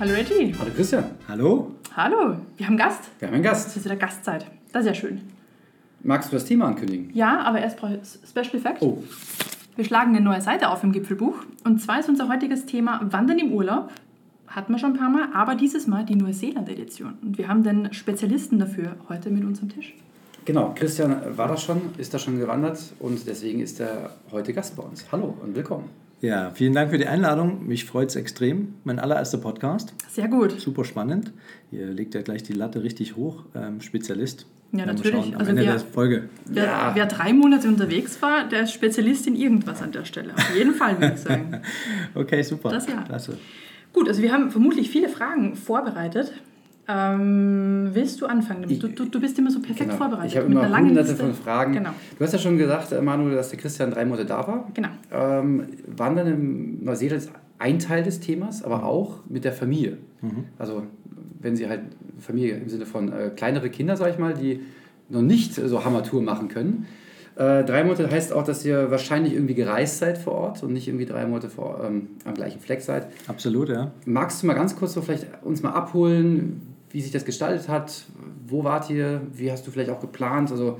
Hallo Reggie. Hallo Christian. Hallo. Hallo. Wir haben Gast. Wir haben einen Gast. Es ist wieder Gastzeit. Das ist ja schön. Magst du das Thema ankündigen? Ja, aber erst brauche ich Special Fact. Oh. Wir schlagen eine neue Seite auf im Gipfelbuch. Und zwar ist unser heutiges Thema Wandern im Urlaub. Hatten wir schon ein paar Mal, aber dieses Mal die Neuseeland-Edition. Und wir haben den Spezialisten dafür heute mit uns am Tisch. Genau, Christian war da schon, ist da schon gewandert und deswegen ist er heute Gast bei uns. Hallo und willkommen. Ja, vielen Dank für die Einladung. Mich freut es extrem. Mein allererster Podcast. Sehr gut. Super spannend. Ihr legt ja gleich die Latte richtig hoch. Ähm, Spezialist. Ja, wir natürlich. Schauen, am Also Ende wer- der Folge. Wer, Ja. wer drei Monate unterwegs war, der ist Spezialist in irgendwas an der Stelle. Auf jeden Fall, würde ich sagen. Okay, super. Das ja. Klasse. Gut, also wir haben vermutlich viele Fragen vorbereitet. Ähm, willst du anfangen? Du, du, du bist immer so perfekt vorbereitet. Genau. Ich habe mit immer einer langen hunderte Liste. von Fragen. Genau. Du hast ja schon gesagt, äh, Manuel, dass der Christian drei Monate da war. Genau. Ähm, Wandern in Neuseeland ist ein Teil des Themas, aber auch mit der Familie. Also wenn sie halt Familie im Sinne von äh, kleinere Kinder, sag ich mal, die noch nicht so Hammertour machen können. Äh, drei Monate heißt auch, dass ihr wahrscheinlich irgendwie gereist seid vor Ort und nicht irgendwie drei Monate vor, ähm, am gleichen Fleck seid. Absolut, ja. Magst du mal ganz kurz so vielleicht uns mal abholen, wie sich das gestaltet hat? Wo wart ihr? Wie hast du vielleicht auch geplant? Also,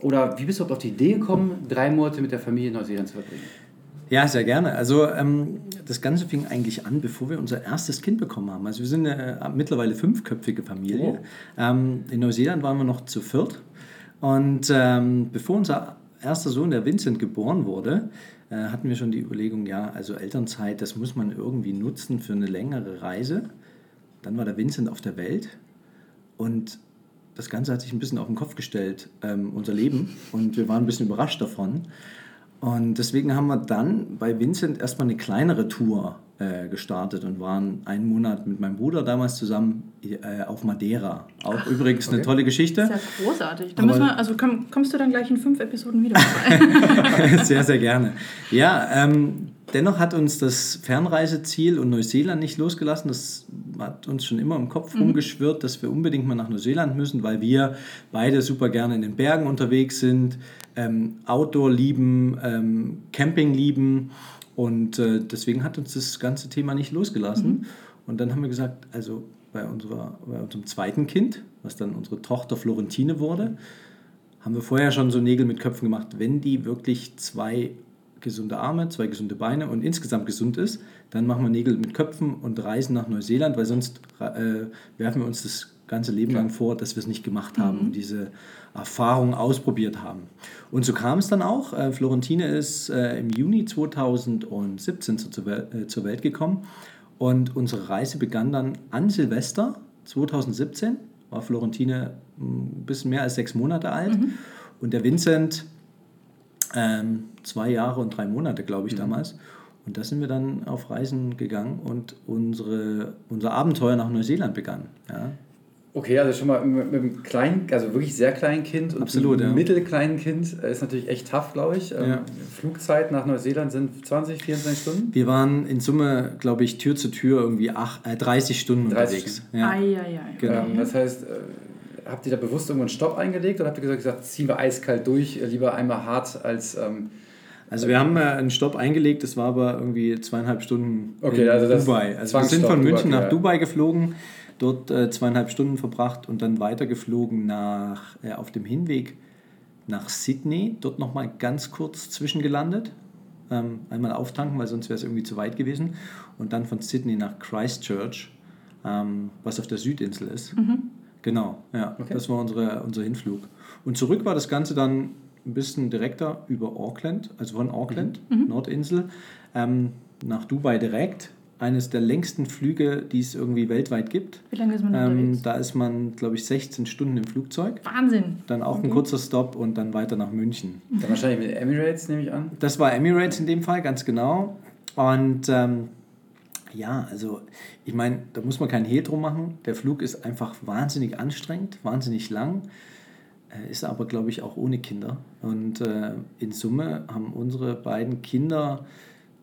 Oder wie bist du überhaupt auf die Idee gekommen, drei Monate mit der Familie in Neuseeland zu verbringen? Ja, sehr gerne. Also ähm, das Ganze fing eigentlich an, bevor wir unser erstes Kind bekommen haben. Also wir sind eine mittlerweile fünfköpfige Familie. Oh. Ähm, in Neuseeland waren wir noch zu viert. Und ähm, bevor unser erster Sohn, der Vincent, geboren wurde, äh, hatten wir schon die Überlegung, ja, also Elternzeit, das muss man irgendwie nutzen für eine längere Reise. Dann war der Vincent auf der Welt und das Ganze hat sich ein bisschen auf den Kopf gestellt, ähm, unser Leben. Und wir waren ein bisschen überrascht davon. Und deswegen haben wir dann bei Vincent erstmal eine kleinere Tour äh, gestartet und waren einen Monat mit meinem Bruder damals zusammen äh, auf Madeira. Auch übrigens eine okay. tolle Geschichte. Sehr großartig. Da Aber- müssen wir, also komm, kommst du dann gleich in fünf Episoden wieder sehr, sehr gerne. Ja, ähm, dennoch hat uns das Fernreiseziel und Neuseeland nicht losgelassen. Das hat uns schon immer im Kopf rumgeschwirrt, dass wir unbedingt mal nach Neuseeland müssen, weil wir beide super gerne in den Bergen unterwegs sind, ähm, Outdoor lieben, ähm, Camping lieben. Und äh, deswegen hat uns das ganze Thema nicht losgelassen. Und dann haben wir gesagt, also bei, unserer, bei unserem zweiten Kind, was dann unsere Tochter Florentine wurde, haben wir vorher schon so Nägel mit Köpfen gemacht. Wenn die wirklich zwei gesunde Arme, zwei gesunde Beine und insgesamt gesund ist, dann machen wir Nägel mit Köpfen und reisen nach Neuseeland, weil sonst äh, werfen wir uns das ganze Leben lang vor, dass wir es nicht gemacht haben und diese Erfahrung ausprobiert haben. Und so kam es dann auch. Äh, Florentine ist äh, im Juni 2017 zur, zur, Wel äh, zur Welt gekommen und unsere Reise begann dann an Silvester 2017. War Florentine ein bisschen mehr als sechs Monate alt und der Vincent ähm, zwei Jahre und drei Monate, glaube ich, damals. Und da sind wir dann auf Reisen gegangen und unsere, unser Abenteuer nach Neuseeland begann. Ja. Okay, also schon mal mit, mit einem kleinen, also wirklich sehr kleinen Kind und Absolut, einem ja. mittelkleinen Kind äh, ist natürlich echt tough, glaube ich. Ähm, Ja. Flugzeit nach Neuseeland sind 20, 24 Stunden. Wir waren in Summe, glaube ich, Tür zu Tür irgendwie ach, äh, 30 Stunden 30 unterwegs. Stunden. Ja. Ei, ei, ei. Genau. Ähm, das heißt, äh, habt ihr da bewusst irgendwo einen Stopp eingelegt oder habt ihr gesagt, gesagt ziehen wir eiskalt durch, äh, lieber einmal hart als... Ähm, Also wir haben äh, einen Stopp eingelegt, das war aber irgendwie zweieinhalb Stunden Okay, in also Dubai. Also wir sind von Dubai, München nach ja. Dubai geflogen, dort äh, zweieinhalb Stunden verbracht und dann weitergeflogen nach, äh, auf dem Hinweg nach Sydney, dort nochmal ganz kurz zwischengelandet. Ähm, einmal auftanken, weil sonst wäre es irgendwie zu weit gewesen. Und dann von Sydney nach Christchurch, ähm, was auf der Südinsel ist. Genau, ja, Okay. das war unsere, unser Hinflug. Und zurück war das Ganze dann ein bisschen direkter über Auckland, also von Auckland, Nordinsel, ähm, nach Dubai direkt. Eines der längsten Flüge, die es irgendwie weltweit gibt. Wie lange ist man Ähm, unterwegs? da ist man, glaube ich, 16 Stunden im Flugzeug. Wahnsinn. Dann auch ein kurzer Stopp und dann weiter nach München. dann wahrscheinlich mit Emirates, nehme ich an. Das war Emirates in dem Fall, ganz genau. Und ähm, ja, also ich meine, da muss man keinen Hehl drum machen. Der Flug ist einfach wahnsinnig anstrengend, wahnsinnig lang. Äh, Ist aber, glaube ich, auch ohne Kinder. Und äh, in Summe haben unsere beiden Kinder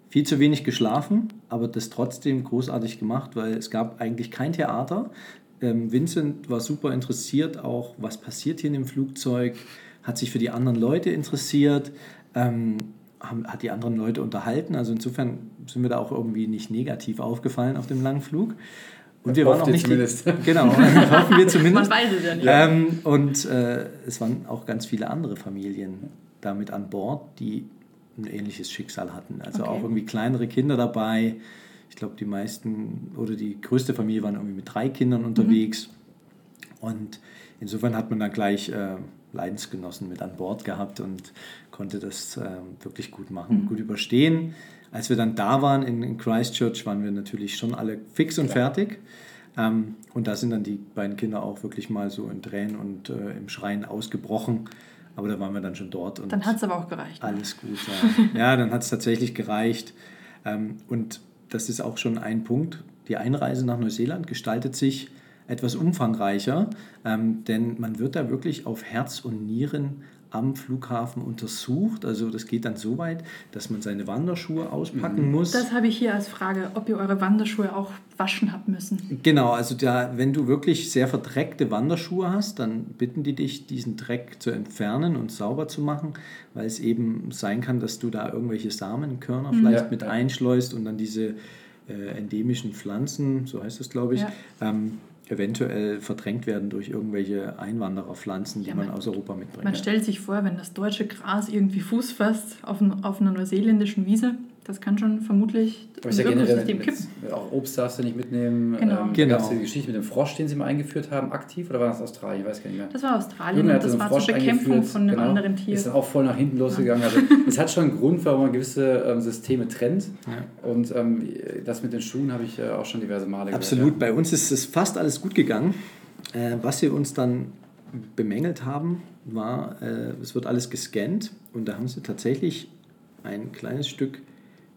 viel zu wenig geschlafen, aber das trotzdem großartig gemacht, weil es gab eigentlich kein Theater. Ähm, Vincent war super interessiert, auch was passiert hier in dem Flugzeug, hat sich für die anderen Leute interessiert, ähm, haben, hat die anderen Leute unterhalten. Also insofern sind wir da auch irgendwie nicht negativ aufgefallen auf dem langen Flug. Und wir waren auch nicht. Zumindest. Die, genau, hoffen wir zumindest. Man weiß es ja nicht. Ähm, und äh, es waren auch ganz viele andere Familien damit an Bord, die ein ähnliches Schicksal hatten. Also Okay. auch irgendwie kleinere Kinder dabei. Ich glaube, die meisten oder die größte Familie waren irgendwie mit drei Kindern unterwegs. Und insofern hat man dann gleich äh, Leidensgenossen mit an Bord gehabt und konnte das ähm, wirklich gut machen, gut überstehen. Als wir dann da waren in, Christchurch, waren wir natürlich schon alle fix und fertig. Ähm, und da sind dann die beiden Kinder auch wirklich mal so in Tränen und äh, im Schreien ausgebrochen. Aber da waren wir dann schon dort. Und Dann hat es aber auch gereicht. alles gut, ja. ja, dann hat es tatsächlich gereicht. Ähm, und das ist auch schon ein Punkt. Die Einreise nach Neuseeland gestaltet sich etwas umfangreicher, ähm, denn man wird da wirklich auf Herz und Nieren am Flughafen untersucht. Also das geht dann so weit, dass man seine Wanderschuhe auspacken muss. Das habe ich hier als Frage, ob ihr eure Wanderschuhe auch waschen habt müssen. Genau, also da, wenn du wirklich sehr verdreckte Wanderschuhe hast, dann bitten die dich, diesen Dreck zu entfernen und sauber zu machen, weil es eben sein kann, dass du da irgendwelche Samenkörner vielleicht Ja, mit einschleust und dann diese äh, endemischen Pflanzen, so heißt es glaube ich, Ja. ähm, eventuell verdrängt werden durch irgendwelche Einwandererpflanzen, die Ja, man man- aus Europa mitbringt. Man stellt sich vor, wenn das deutsche Gras irgendwie Fuß fasst auf, ein, auf einer neuseeländischen Wiese, das kann schon vermutlich ist ja generell mit, auch Obst darfst du nicht mitnehmen. Genau. Ähm, Genau. Gab es die Geschichte mit dem Frosch, den sie mal eingeführt haben, aktiv oder war das Australien? Ich weiß gar nicht mehr. Das war Australien und das so war einen zur Frosch Bekämpfung von einem genau. anderen Tier. Ist dann auch voll nach hinten losgegangen. Also es hat schon einen Grund, warum man gewisse ähm, Systeme trennt. Und ähm, das mit den Schuhen habe ich äh, auch schon diverse Male gehört. Absolut, bei uns ist es fast alles gut gegangen. Äh, was wir uns dann bemängelt haben, war, äh, es wird alles gescannt und da haben sie tatsächlich ein kleines Stück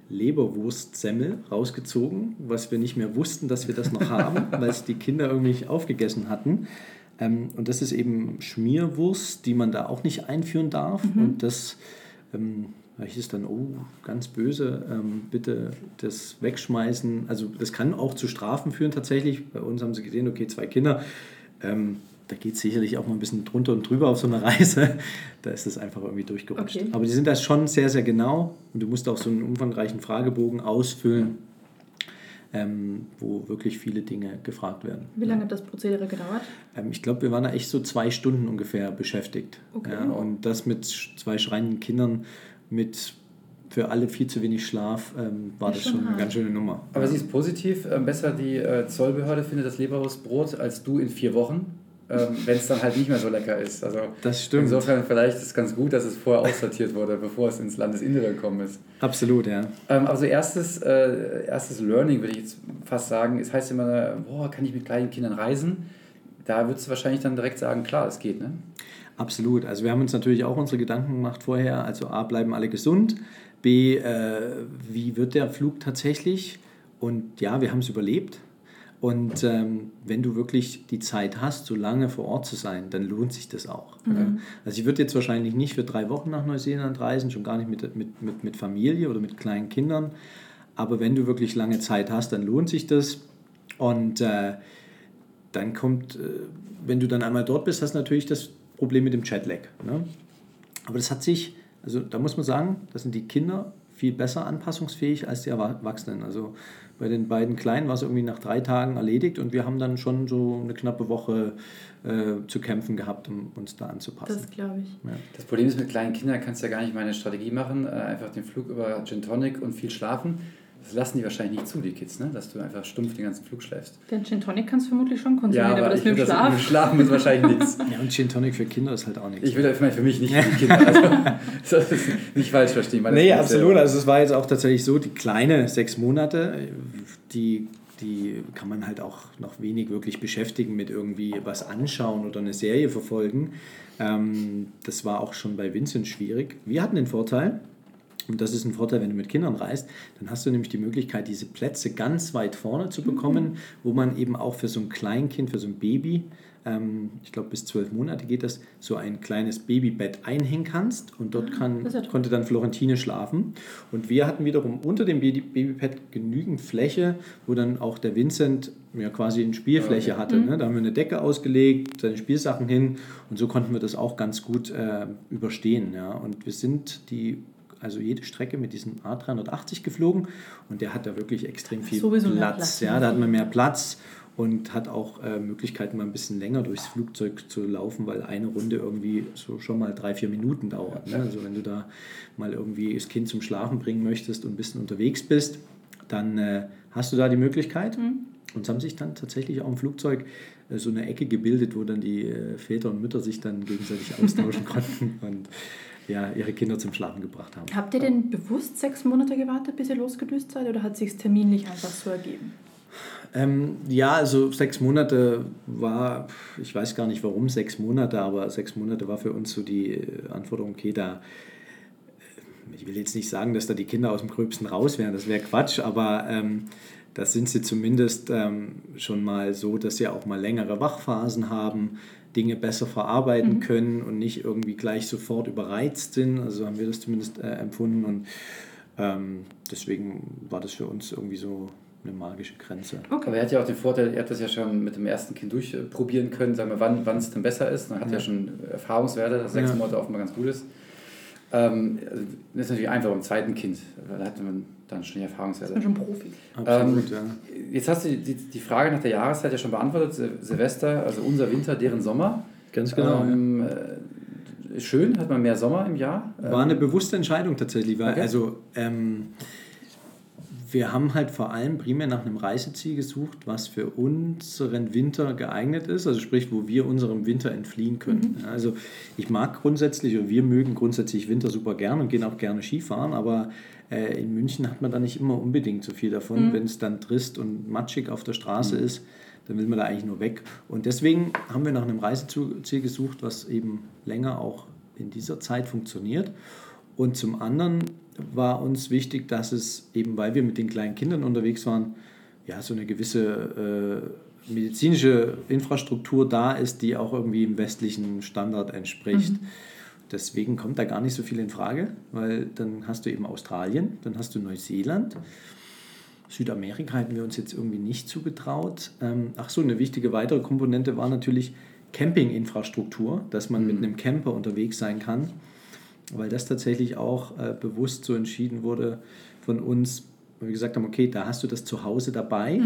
Leberwurstsemmel rausgezogen, was wir nicht mehr wussten, dass wir das noch haben, weil es die Kinder irgendwie nicht aufgegessen hatten. Ähm, und das ist eben Schmierwurst, die man da auch nicht einführen darf. Und das ähm, hieß dann, oh, ganz böse, ähm, bitte das wegschmeißen. Also das kann auch zu Strafen führen tatsächlich. Bei uns haben sie gesehen, okay, zwei Kinder. Ähm, da geht es sicherlich auch mal ein bisschen drunter und drüber auf so einer Reise. Da ist das einfach irgendwie durchgerutscht. Okay. Aber die sind da schon sehr, sehr genau. Und du musst auch so einen umfangreichen Fragebogen ausfüllen, ähm, wo wirklich viele Dinge gefragt werden. Wie lange hat das Prozedere gedauert? Ähm, ich glaube, wir waren da echt so zwei Stunden ungefähr beschäftigt. Okay. Ja, und das mit zwei schreienden Kindern, mit für alle viel zu wenig Schlaf, ähm, war Ist das schon schon eine hart. ganz schöne Nummer. Aber sie ist positiv. Ähm, besser die äh, Zollbehörde findet das Leberwurstbrot als du in vier Wochen, ähm, wenn es dann halt nicht mehr so lecker ist. Also Das stimmt. insofern vielleicht ist es ganz gut, dass es vorher aussortiert wurde, bevor es ins Landesinnere gekommen ist. Absolut, ja. Ähm, also erstes, äh, erstes Learning würde ich jetzt fast sagen. Es heißt immer, boah, kann ich mit kleinen Kindern reisen? Da würdest du wahrscheinlich dann direkt sagen, klar, es geht, ne? Absolut. Also wir haben uns natürlich auch unsere Gedanken gemacht vorher. Also A, bleiben alle gesund. B, äh, wie wird der Flug tatsächlich? Und ja, wir haben es überlebt. Und ähm, wenn du wirklich die Zeit hast, so lange vor Ort zu sein, dann lohnt sich das auch. Ja. Also ich würde jetzt wahrscheinlich nicht für drei Wochen nach Neuseeland reisen, schon gar nicht mit, mit, mit, mit Familie oder mit kleinen Kindern. Aber wenn du wirklich lange Zeit hast, dann lohnt sich das. Und äh, dann kommt, äh, wenn du dann einmal dort bist, hast du natürlich das Problem mit dem Jetlag. Ne? Aber das hat sich, also da muss man sagen, da sind die Kinder viel besser anpassungsfähig als die Erwachsenen. Also bei den beiden Kleinen war es irgendwie nach drei Tagen erledigt und wir haben dann schon so eine knappe Woche äh, zu kämpfen gehabt, um uns da anzupassen. Das glaube ich. ja. Das Problem ist, mit kleinen Kindern kannst du ja gar nicht meine Strategie machen. Äh, einfach den Flug über Gin Tonic und viel schlafen. Das lassen die wahrscheinlich nicht zu, die Kids, ne? dass du einfach stumpf den ganzen Flug schläfst. Den Gin Tonic kannst du vermutlich schon konsumieren, aber das ich mit dem Schlaf. dem Schlafen ist wahrscheinlich nichts. ja, und Gin Tonic für Kinder ist halt auch nichts. Ich will das für mich nicht für die Kinder. Also, das ist nicht falsch verstehen. weil das Nee, absolut. Also es war jetzt auch tatsächlich so, die kleine sechs Monate, die, die kann man halt auch noch wenig wirklich beschäftigen mit irgendwie was anschauen oder eine Serie verfolgen. Ähm, das war auch schon bei Vincent schwierig. Wir hatten den Vorteil, und das ist ein Vorteil, wenn du mit Kindern reist, dann hast du nämlich die Möglichkeit, diese Plätze ganz weit vorne zu bekommen, wo man eben auch für so ein Kleinkind, für so ein Baby, ähm, ich glaube bis zwölf Monate geht das, so ein kleines Babybett einhängen kannst und dort kann, ja toll. konnte dann Florentine schlafen. Und wir hatten wiederum unter dem Baby- Babybett genügend Fläche, wo dann auch der Vincent ja quasi eine Spielfläche Okay. hatte. Ne? Da haben wir eine Decke ausgelegt, seine Spielsachen hin und so konnten wir das auch ganz gut äh, überstehen. Ja? Und wir sind die also jede Strecke mit diesem A380 geflogen und der hat da wirklich extrem viel Platz. Platz, Ja, ne? da hat man mehr Platz und hat auch äh, Möglichkeiten, mal ein bisschen länger durchs Flugzeug zu laufen, weil eine Runde irgendwie so schon mal drei, vier Minuten dauert. Ne? Also wenn du da mal irgendwie das Kind zum Schlafen bringen möchtest und ein bisschen unterwegs bist, dann äh, hast du da die Möglichkeit. Und es haben sich dann tatsächlich auch im Flugzeug äh, so eine Ecke gebildet, wo dann die äh, Väter und Mütter sich dann gegenseitig austauschen konnten und ja, ihre Kinder zum Schlafen gebracht haben. Habt ihr denn bewusst sechs Monate gewartet, bis ihr losgedüst seid oder hat sich terminlich einfach so ergeben? Ähm, ja, also sechs Monate war, ich weiß gar nicht warum sechs Monate, aber sechs Monate war für uns so die äh, Anforderung, okay, da, äh, ich will jetzt nicht sagen, dass da die Kinder aus dem Gröbsten raus wären, das wäre Quatsch, aber ähm, da sind sie zumindest ähm, schon mal so, dass sie auch mal längere Wachphasen haben, Dinge besser verarbeiten können und nicht irgendwie gleich sofort überreizt sind. Also haben wir das zumindest äh, empfunden und ähm, deswegen war das für uns irgendwie so eine magische Grenze. Aber er hat ja auch den Vorteil, er hat das ja schon mit dem ersten Kind durchprobieren können, sagen wir, wann wann es denn besser ist. Man hat ja, schon Erfahrungswerte, dass sechs Ja. Monate offenbar ganz gut ist. Ähm, das ist natürlich einfach beim zweiten Kind, weil da hat man dann schon die Erfahrungswerte. Ich bin schon Profi. Absolut, ja. Jetzt hast du die, die Frage nach der Jahreszeit ja schon beantwortet. Sil- Silvester, also unser Winter, deren Sommer. Ganz genau. Ähm, äh, schön, hat man mehr Sommer im Jahr. War eine bewusste Entscheidung tatsächlich, weil Okay. also ähm, wir haben halt vor allem primär nach einem Reiseziel gesucht, was für unseren Winter geeignet ist, also sprich, wo wir unserem Winter entfliehen können. Ja, Also ich mag grundsätzlich, oder wir mögen grundsätzlich Winter super gern und gehen auch gerne Skifahren, aber äh, in München hat man da nicht immer unbedingt so viel davon. Wenn es dann trist und matschig auf der Straße ist, dann will man da eigentlich nur weg. Und deswegen haben wir nach einem Reiseziel gesucht, was eben länger auch in dieser Zeit funktioniert. Und zum anderen war uns wichtig, dass es eben, weil wir mit den kleinen Kindern unterwegs waren, ja, so eine gewisse äh, medizinische Infrastruktur da ist, die auch irgendwie im westlichen Standard entspricht. Deswegen kommt da gar nicht so viel in Frage, weil dann hast du eben Australien, dann hast du Neuseeland. Südamerika hätten wir uns jetzt irgendwie nicht zugetraut. Ähm, ach so, eine wichtige weitere Komponente war natürlich Campinginfrastruktur, dass man mit einem Camper unterwegs sein kann, weil das tatsächlich auch äh, bewusst so entschieden wurde von uns, weil wir gesagt haben, okay, da hast du das Zuhause dabei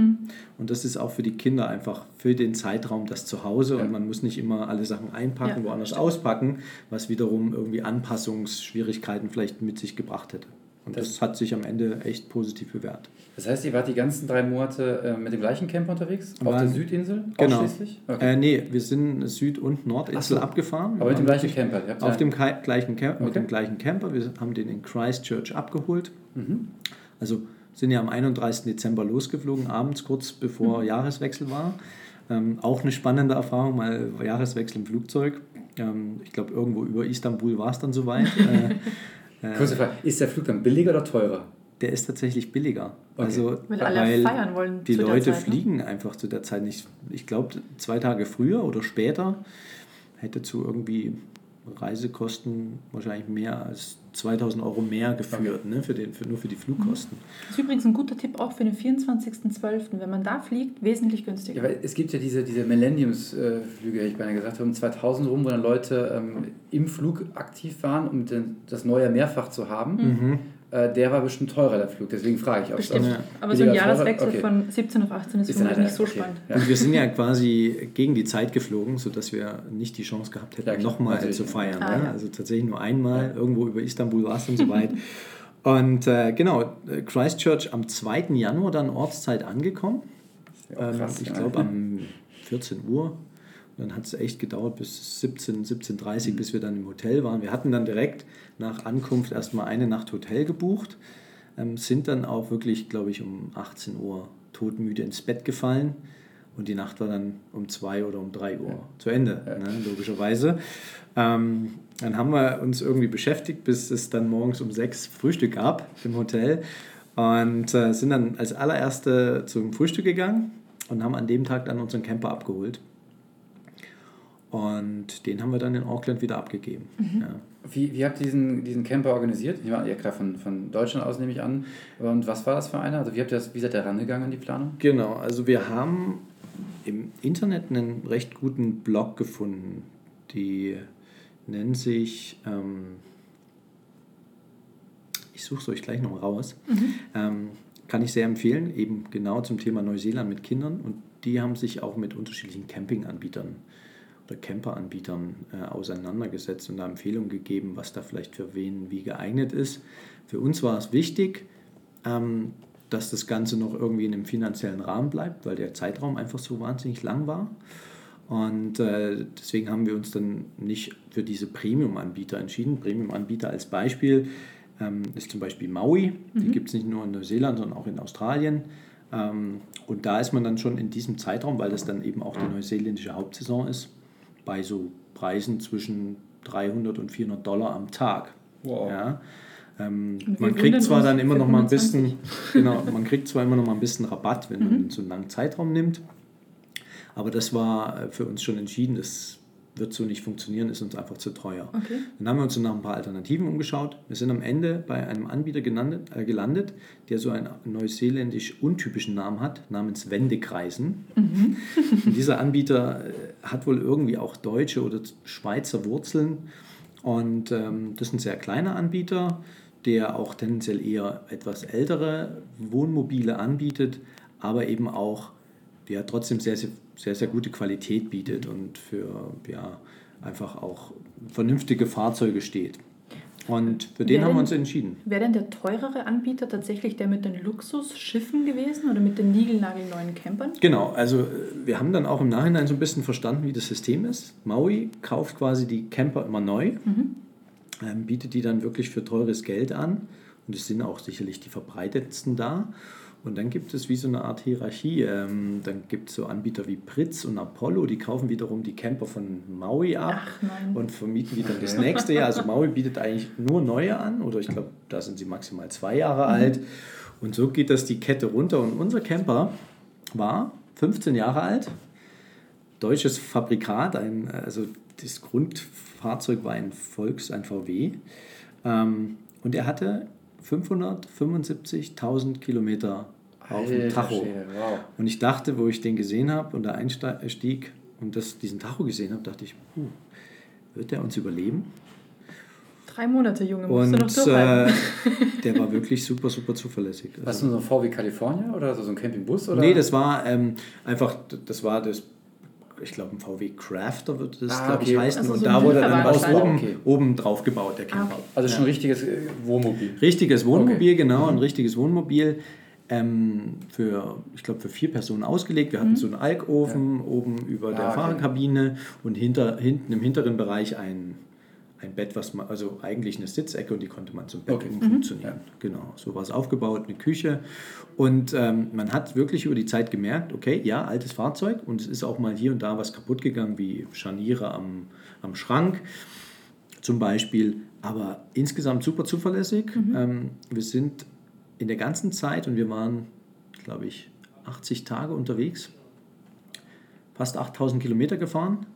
und das ist auch für die Kinder einfach für den Zeitraum das Zuhause Ja. und man muss nicht immer alle Sachen einpacken, Ja, woanders stimmt. auspacken, was wiederum irgendwie Anpassungsschwierigkeiten vielleicht mit sich gebracht hätte. Und das, hat sich am Ende echt positiv bewährt. Das heißt, ihr wart die ganzen drei Monate äh, mit dem gleichen Camper unterwegs? Auf Waren- der Südinsel Genau. ausschließlich? Okay. Äh, nee, wir sind Süd- und Nordinsel so. abgefahren. Aber mit dem gleichen Camper? Auf dem gleichen Camp, mit Okay. dem gleichen Camper. Wir haben den in Christchurch abgeholt. Mhm. Also sind ja am 31. Dezember losgeflogen, abends kurz bevor Jahreswechsel war. Ähm, auch eine spannende Erfahrung, mal Jahreswechsel im Flugzeug. Ähm, ich glaube, irgendwo über Istanbul war es dann soweit. äh, Kurze Frage, ist der Flug dann billiger oder teurer? der ist tatsächlich billiger. Okay. Also, Weil alle feiern wollen Die zu der Leute Zeit, ne? fliegen einfach zu der Zeit nicht. Ich glaube, zwei Tage früher oder später hätte zu irgendwie Reisekosten wahrscheinlich mehr als 2000 Euro mehr geführt, ne, für den, für, nur für die Flugkosten. Das ist übrigens ein guter Tipp auch für den 24.12. Wenn man da fliegt, wesentlich günstiger. Ja, weil es gibt ja diese, diese Millenniums-Flüge, hätte ich beinahe gesagt, um 2000 rum, wo dann Leute ähm, im Flug aktiv waren, um den, das neue mehrfach zu haben. Mhm. Äh, der war bestimmt teurer, der Flug. Deswegen frage ich, ob Bestimmt. Ja. Aber so ein Jahreswechsel okay. von 17 auf 18 ist, Ist vermutlich dann nicht so okay. spannend. Ja. Und wir sind ja quasi gegen die Zeit geflogen, sodass wir nicht die Chance gehabt hätten, Ja, nochmal zu feiern. Ah, ja. Also tatsächlich nur einmal, irgendwo über Istanbul war es dann soweit. Und äh, genau, Christchurch am 2. Januar dann Ortszeit angekommen. Ja, Ähm, krass, ich ja. glaube am 14 Uhr. Dann hat es echt gedauert bis 17, 17.30 Uhr, bis wir dann im Hotel waren. Wir hatten dann direkt nach Ankunft erstmal eine Nacht Hotel gebucht, ähm, sind dann auch wirklich, glaube ich, um 18 Uhr todmüde ins Bett gefallen. Und die Nacht war dann um 2 oder um 3 Uhr zu Ende, ne, logischerweise. Ähm, dann haben wir uns irgendwie beschäftigt, bis es dann morgens um 6 Frühstück gab im Hotel. Und äh, sind dann als allererste zum Frühstück gegangen und haben an dem Tag dann unseren Camper abgeholt. Und den haben wir dann in Auckland wieder abgegeben. Ja. Wie, wie habt ihr diesen, diesen Camper organisiert? Ich meine, ja klar, von, von Deutschland aus nehme ich an. Und was war das für einer? Also wie, habt ihr das, wie seid ihr rangegangen an die Planung? Genau, also wir haben im Internet einen recht guten Blog gefunden, die nennt sich ähm, ich suche es euch gleich noch raus. Mhm. Ähm, kann ich sehr empfehlen, eben genau zum Thema Neuseeland mit Kindern. Und die haben sich auch mit unterschiedlichen Campinganbietern oder Camperanbietern äh, auseinandergesetzt und da Empfehlungen gegeben, was da vielleicht für wen wie geeignet ist. Für uns war es wichtig, ähm, dass das Ganze noch irgendwie in einem finanziellen Rahmen bleibt, weil der Zeitraum einfach so wahnsinnig lang war. Und äh, deswegen haben wir uns dann nicht für diese Premium-Anbieter entschieden. Premium-Anbieter als Beispiel ähm, ist zum Beispiel Maui. Mhm. Die gibt es nicht nur in Neuseeland, sondern auch in Australien. Ähm, und da ist man dann schon in diesem Zeitraum, weil das dann eben auch die neuseeländische Hauptsaison ist, bei so Preisen zwischen 300 und 400 Dollar am Tag. Wow. Ja. Ähm, man kriegt zwar dann immer noch mal ein bisschen, genau, man kriegt zwar immer noch mal ein bisschen Rabatt, wenn man mhm. so einen langen Zeitraum nimmt, aber das war für uns schon entschieden, das wird so nicht funktionieren, ist uns einfach zu teuer. Okay. Dann haben wir uns nach ein paar Alternativen umgeschaut. Wir sind am Ende bei einem Anbieter gelandet, äh, gelandet der so einen neuseeländisch untypischen Namen hat, namens Wendekreisen. Mhm. Und dieser Anbieter äh, hat wohl irgendwie auch deutsche oder Schweizer Wurzeln. Und ähm, das ist ein sehr kleiner Anbieter, der auch tendenziell eher etwas ältere Wohnmobile anbietet, aber eben auch der trotzdem sehr, sehr sehr, sehr gute Qualität bietet und für ja, einfach auch vernünftige Fahrzeuge steht. Und für den haben wir uns entschieden. Wäre denn der teurere Anbieter tatsächlich der mit den Luxusschiffen gewesen oder mit den niegelnagelneuen Campern? Genau, also äh, wir haben dann auch im Nachhinein so ein bisschen verstanden, wie das System ist. Maui kauft quasi die Camper immer neu, mhm. ähm, bietet die dann wirklich für teures Geld an und es sind auch sicherlich die verbreitetsten da. Und dann gibt es wie so eine Art Hierarchie. Ähm, dann gibt es so Anbieter wie Pritz und Apollo, die kaufen wiederum die Camper von Maui ab und vermieten die dann das nächste Jahr. Also Maui bietet eigentlich nur neue an oder ich glaube, da sind sie maximal zwei Jahre mhm. alt. Und so geht das die Kette runter. Und unser Camper war 15 Jahre alt, deutsches Fabrikat, ein, also das Grundfahrzeug war ein Volks, ein VW. Ähm, und er hatte 575.000 Kilometer auf dem Tacho. wow. Und ich dachte, wo ich den gesehen habe und da einstieg und das, diesen Tacho gesehen habe, dachte ich, puh, wird der uns überleben? Drei Monate, Junge, musst und, du noch durchhalten. Äh, der war wirklich super, super zuverlässig. Also, Hast du so ein VW California oder so ein Campingbus? Oder? Nee, das war ähm, einfach, das war das ich glaube, ein VW Crafter wird das, ah, glaube ich, heißen. Also und so da wurde dann aus oben, okay. oben drauf gebaut, der Camper. Okay. Also schon ein richtiges äh, Wohnmobil. Richtiges Wohnmobil, okay. genau, ein mhm. richtiges Wohnmobil. Ähm, für, ich glaube, für vier Personen ausgelegt. Wir hatten mhm. so einen Alkofen ja. oben über ah, der Fahrerkabine und hinter, hinten im hinteren Bereich ein ein Bett, was man, also eigentlich eine Sitzecke und die konnte man zum Bett okay. umfunktionieren. Mhm. Genau, so war es aufgebaut, eine Küche. Und ähm, man hat wirklich über die Zeit gemerkt, okay, ja, altes Fahrzeug und es ist auch mal hier und da was kaputt gegangen, wie Scharniere am, am Schrank zum Beispiel. Aber insgesamt super zuverlässig. Mhm. Ähm, wir sind in der ganzen Zeit und wir waren, glaube ich, 80 Tage unterwegs, fast 8000 Kilometer gefahren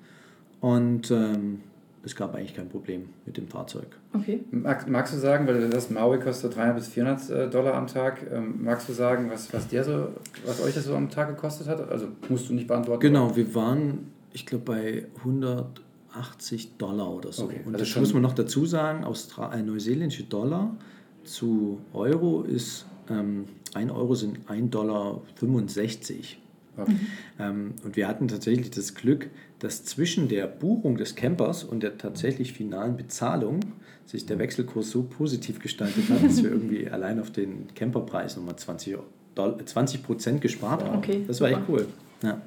und ähm, es gab eigentlich kein Problem mit dem Fahrzeug. Okay. Mag, magst du sagen, weil das Maui kostet 300 bis 400 äh, Dollar am Tag, ähm, magst du sagen, was, was, der so, was euch das so am Tag gekostet hat? Also musst du nicht beantworten. Genau, oder? wir waren, ich glaube, bei 180 Dollar oder so. Okay, Und also das muss man noch dazu sagen, Austra ein neuseeländische Dollar zu Euro ist, ähm, 1 Euro sind 1,65 Dollar. Mhm. Ähm, und wir hatten tatsächlich das Glück, dass zwischen der Buchung des Campers und der tatsächlich finalen Bezahlung sich der Wechselkurs so positiv gestaltet hat, dass wir irgendwie allein auf den Camperpreis nochmal 20, 20 Prozent gespart haben. Okay, das war echt cool. Ja.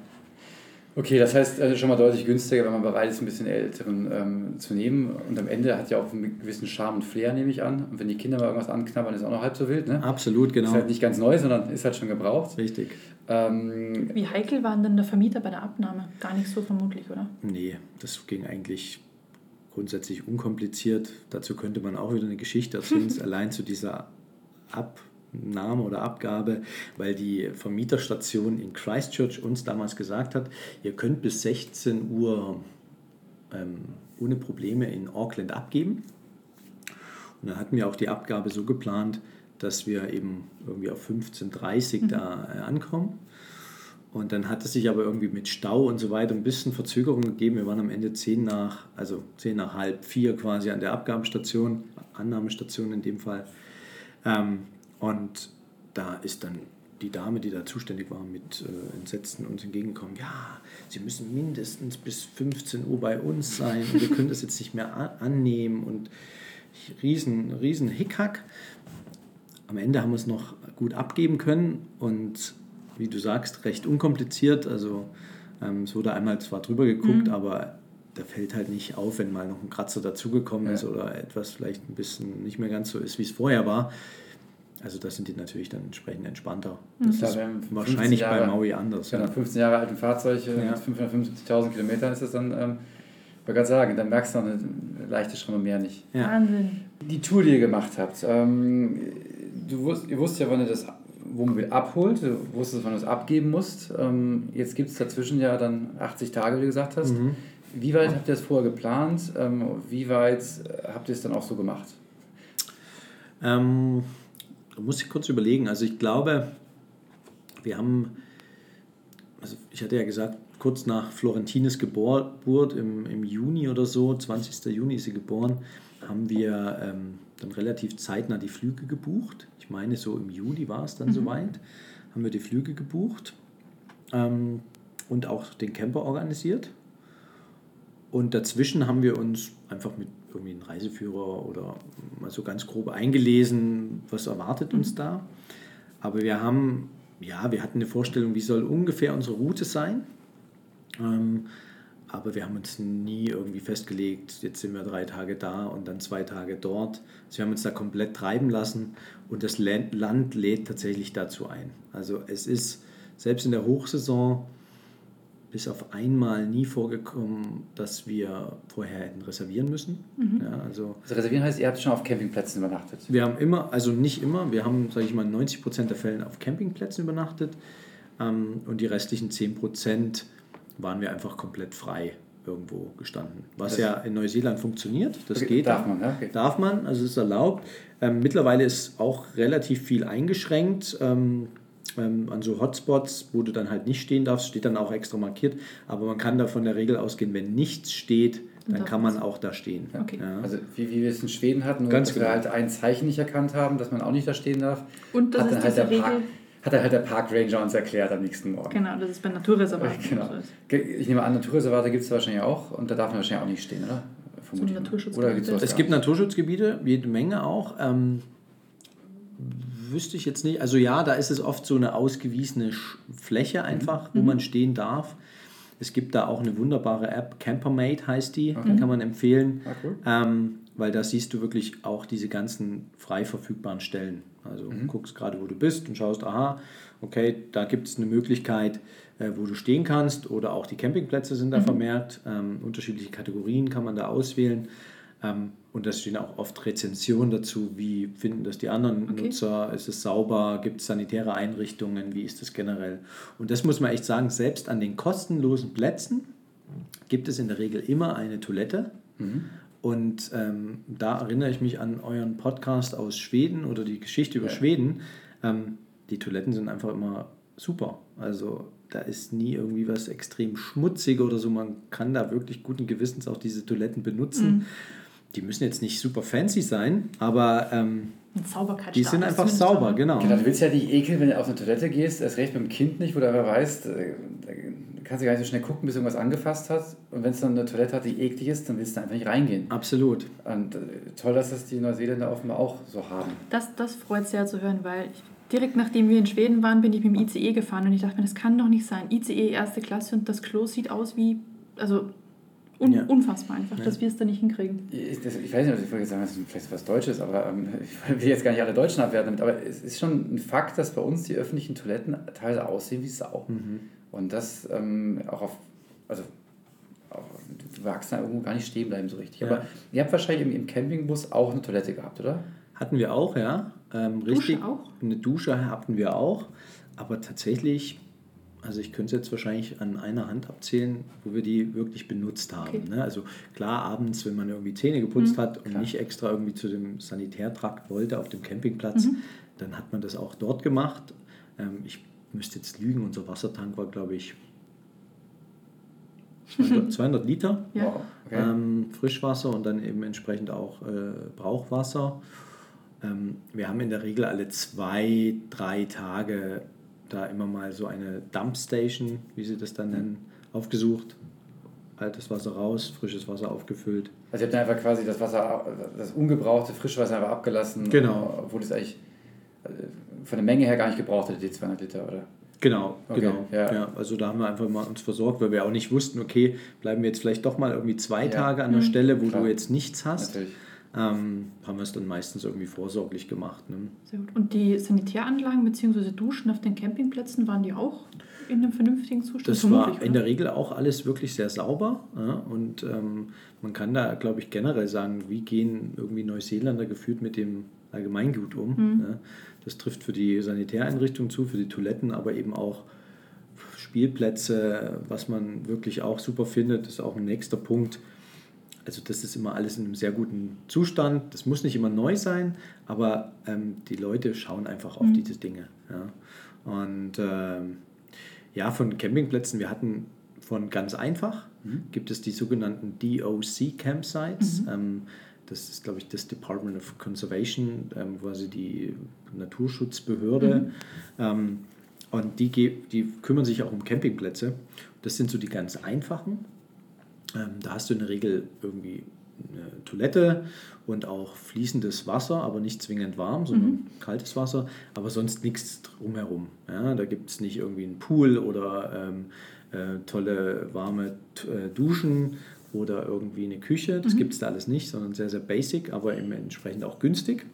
Okay, das heißt also schon mal deutlich günstiger, wenn man bereit ist, ein bisschen älteren ähm, zu nehmen. Und am Ende hat ja auch einen gewissen Charme und Flair, nehme ich an. Und wenn die Kinder mal irgendwas anknabbern, ist auch noch halb so wild. Ne? Absolut, genau. Ist halt nicht ganz neu, sondern ist halt schon gebraucht. Richtig. Ähm, Wie heikel waren denn der Vermieter bei der Abnahme? Gar nicht so vermutlich, oder? Nee, das ging eigentlich grundsätzlich unkompliziert. Dazu könnte man auch wieder eine Geschichte erzählen, allein zu dieser Abnahme Name oder Abgabe, weil die Vermieterstation in Christchurch uns damals gesagt hat, ihr könnt bis 16 Uhr ähm, ohne Probleme in Auckland abgeben. Und dann hatten wir auch die Abgabe so geplant, dass wir eben irgendwie auf 15.30 Uhr mhm. da äh, ankommen. Und dann hat es sich aber irgendwie mit Stau und so weiter ein bisschen Verzögerung gegeben. Wir waren am Ende 10 nach, also 10 nach halb vier quasi an der Abgabestation, Annahmestation in dem Fall. Ähm, und da ist dann die Dame, die da zuständig war, mit äh, Entsetzen uns entgegengekommen. Ja, Sie müssen mindestens bis 15 Uhr bei uns sein und wir können das jetzt nicht mehr annehmen und riesen, riesen Hickhack. Am Ende haben wir es noch gut abgeben können und wie du sagst, recht unkompliziert. Also ähm, es wurde einmal zwar drüber geguckt, mhm. aber da fällt halt nicht auf, wenn mal noch ein Kratzer dazugekommen ja. ist oder etwas vielleicht ein bisschen nicht mehr ganz so ist, wie es vorher war. Also da sind die natürlich dann entsprechend entspannter. Das mhm. ist wahrscheinlich Jahre, bei Maui anders. Genau, 15 Jahre alten Fahrzeug ja. mit 550.000 Kilometern ist das dann, ähm, ich wollte gerade sagen, dann merkst du noch eine leichte Schrimme mehr nicht. Ja. Wahnsinn. Die Tour, die ihr gemacht habt, ähm, du wusst, ihr wusstet ja, wann ihr das Wohnmobil abholt, du wusstest, wann du es abgeben musst. Ähm, jetzt gibt es dazwischen ja dann 80 Tage, wie du gesagt hast. Mhm. Wie weit habt ihr das vorher geplant? Ähm, wie weit äh, habt ihr es dann auch so gemacht? Ähm, da muss ich kurz überlegen. Also ich glaube, wir haben, also ich hatte ja gesagt, kurz nach Florentines Geburt im, im Juni oder so, 20. Juni ist sie geboren, haben wir ähm, dann relativ zeitnah die Flüge gebucht. Ich meine, so im Juli war es dann mhm. soweit, haben wir die Flüge gebucht ähm, und auch den Camper organisiert. Und dazwischen haben wir uns einfach mit irgendwie einem Reiseführer oder mal so ganz grob eingelesen, was erwartet uns mhm. da. Aber wir haben, ja, wir hatten eine Vorstellung, wie soll ungefähr unsere Route sein. Ähm, aber wir haben uns nie irgendwie festgelegt, jetzt sind wir drei Tage da und dann zwei Tage dort. Also wir haben uns da komplett treiben lassen und das Land lädt tatsächlich dazu ein. Also es ist selbst in der Hochsaison bis auf einmal nie vorgekommen, dass wir vorher hätten reservieren müssen. Mhm. Ja, also, also, reservieren heißt, ihr habt schon auf Campingplätzen übernachtet? Wir haben immer, also nicht immer, wir haben, sage ich mal, 90 Prozent der Fälle auf Campingplätzen übernachtet ähm, und die restlichen 10 Prozent waren wir einfach komplett frei irgendwo gestanden. Was das ja in Neuseeland funktioniert, das okay, geht. Darf man, ja? okay. Darf man, also es ist erlaubt. Ähm, mittlerweile ist auch relativ viel eingeschränkt. Ähm, ähm, an so Hotspots, wo du dann halt nicht stehen darfst, steht dann auch extra markiert. Aber man kann da von der Regel ausgehen, wenn nichts steht, dann kann man auch da stehen. Okay. Ja. Also wie, wie wir es in Schweden hatten, nur Ganz dass genau. wir halt ein Zeichen nicht erkannt haben, dass man auch nicht da stehen darf. Und das hat ist dann halt der Regel Park, hat dann halt der Park Ranger uns erklärt am nächsten Morgen. Genau, das ist bei Naturreservaten. Genau. Ich nehme an, Naturreservate gibt es wahrscheinlich auch und da darf man wahrscheinlich auch nicht stehen, oder? So Naturschutzgebiete. Oder es gibt Naturschutzgebiete, jede Menge auch. Ähm, wüsste ich jetzt nicht. Also ja, da ist es oft so eine ausgewiesene Fläche einfach, mhm. wo man stehen darf. Es gibt da auch eine wunderbare App, Campermate heißt die, okay. kann man empfehlen, ah, cool. ähm, weil da siehst du wirklich auch diese ganzen frei verfügbaren Stellen. Also mhm. guckst gerade, wo du bist und schaust, aha, okay, da gibt es eine Möglichkeit, äh, wo du stehen kannst oder auch die Campingplätze sind da mhm. vermerkt. Ähm, unterschiedliche Kategorien kann man da auswählen. Ähm, und da stehen auch oft Rezensionen dazu, wie finden das die anderen okay. Nutzer, ist es sauber, gibt es sanitäre Einrichtungen, wie ist das generell. Und das muss man echt sagen, selbst an den kostenlosen Plätzen gibt es in der Regel immer eine Toilette. Mhm. Und ähm, da erinnere ich mich an euren Podcast aus Schweden oder die Geschichte über ja. Schweden. Ähm, die Toiletten sind einfach immer super. Also da ist nie irgendwie was extrem schmutzig oder so. Man kann da wirklich guten Gewissens auch diese Toiletten benutzen. Mhm die müssen jetzt nicht super fancy sein, aber ähm, die sind einfach sauber, genau. genau. Du willst ja die Ekel, wenn du auf eine Toilette gehst, erst recht mit dem Kind nicht, wo du aber weißt, äh, da kannst du gar nicht so schnell gucken, bis irgendwas angefasst hat. Und wenn es dann eine Toilette hat, die eklig ist, dann willst du einfach nicht reingehen. Absolut. Und äh, toll, dass das die Neuseeländer offenbar auch so haben. Das, das freut sehr zu hören, weil ich, direkt nachdem wir in Schweden waren, bin ich mit dem ICE gefahren und ich dachte mir, das kann doch nicht sein. ICE erste Klasse und das Klo sieht aus wie, also Un ja. Unfassbar einfach, ja. dass wir es da nicht hinkriegen. Ich, das, ich weiß nicht, ich wollte sagen, das ist vielleicht was Deutsches, aber ähm, ich will jetzt gar nicht alle Deutschen abwerten damit, aber es ist schon ein Fakt, dass bei uns die öffentlichen Toiletten teilweise aussehen wie Sau. Mhm. Und das ähm, auch auf, also auch, du wagst da irgendwo gar nicht stehen bleiben so richtig. Ja. Aber ihr habt wahrscheinlich im, im, Campingbus auch eine Toilette gehabt, oder? Hatten wir auch, ja. Ähm, richtig. Dusche auch? Eine Dusche hatten wir auch, aber tatsächlich also ich könnte es jetzt wahrscheinlich an einer Hand abzählen, wo wir die wirklich benutzt haben. Okay. Ne? Also klar, abends, wenn man irgendwie Zähne geputzt mhm, hat und klar. nicht extra irgendwie zu dem Sanitärtrakt wollte auf dem Campingplatz, mhm. dann hat man das auch dort gemacht. Ähm, ich müsste jetzt lügen, unser Wassertank war, glaube ich, 200, 200 Liter ja. okay. ähm, Frischwasser und dann eben entsprechend auch äh, Brauchwasser. ähm, wir haben in der Regel alle zwei, drei Tage da immer mal so eine Dumpstation, wie sie das dann nennen, aufgesucht. Altes Wasser raus, frisches Wasser aufgefüllt. Also ihr habt einfach quasi das Wasser, das ungebrauchte Frischwasser einfach abgelassen. Genau. Obwohl es eigentlich äh, von der Menge her gar nicht gebraucht hätte, die 200 Liter, oder? Genau, Okay, genau. ja. Ja. also da haben wir einfach mal uns versorgt, weil wir auch nicht wussten, okay, bleiben wir jetzt vielleicht doch mal irgendwie zwei Ja. Tage an der Mhm. Stelle, wo Klar. du jetzt nichts hast. Natürlich. Ähm, haben wir es dann meistens irgendwie vorsorglich gemacht. Ne? Sehr gut. Und die Sanitäranlagen bzw. Duschen auf den Campingplätzen, waren die auch in einem vernünftigen Zustand? Das war in der Regel auch alles wirklich sehr sauber. Ja, und ähm, man kann da, glaube ich, generell sagen, wie gehen irgendwie Neuseeländer gefühlt mit dem Allgemeingut um. Mhm. Ja. Das trifft für die Sanitäreinrichtungen zu, für die Toiletten, aber eben auch Spielplätze, was man wirklich auch super findet, ist auch ein nächster Punkt. Also das ist immer alles in einem sehr guten Zustand. Das muss nicht immer neu sein, aber ähm, die Leute schauen einfach auf Mhm. diese Dinge. Ja. Und ähm, ja, von Campingplätzen, wir hatten von ganz einfach, gibt es die sogenannten DOC Campsites. Ähm, das ist, glaube ich, das Department of Conservation, ähm, quasi die Naturschutzbehörde. Ähm, und die, die kümmern sich auch um Campingplätze. Das sind so die ganz einfachen. Ähm, da hast du in der Regel irgendwie eine Toilette und auch fließendes Wasser, aber nicht zwingend warm, sondern kaltes Wasser, aber sonst nichts drumherum. Ja, da gibt es nicht irgendwie einen Pool oder ähm, äh, tolle warme äh, Duschen oder irgendwie eine Küche. Das gibt es da alles nicht, sondern sehr, sehr basic, aber eben entsprechend auch günstig.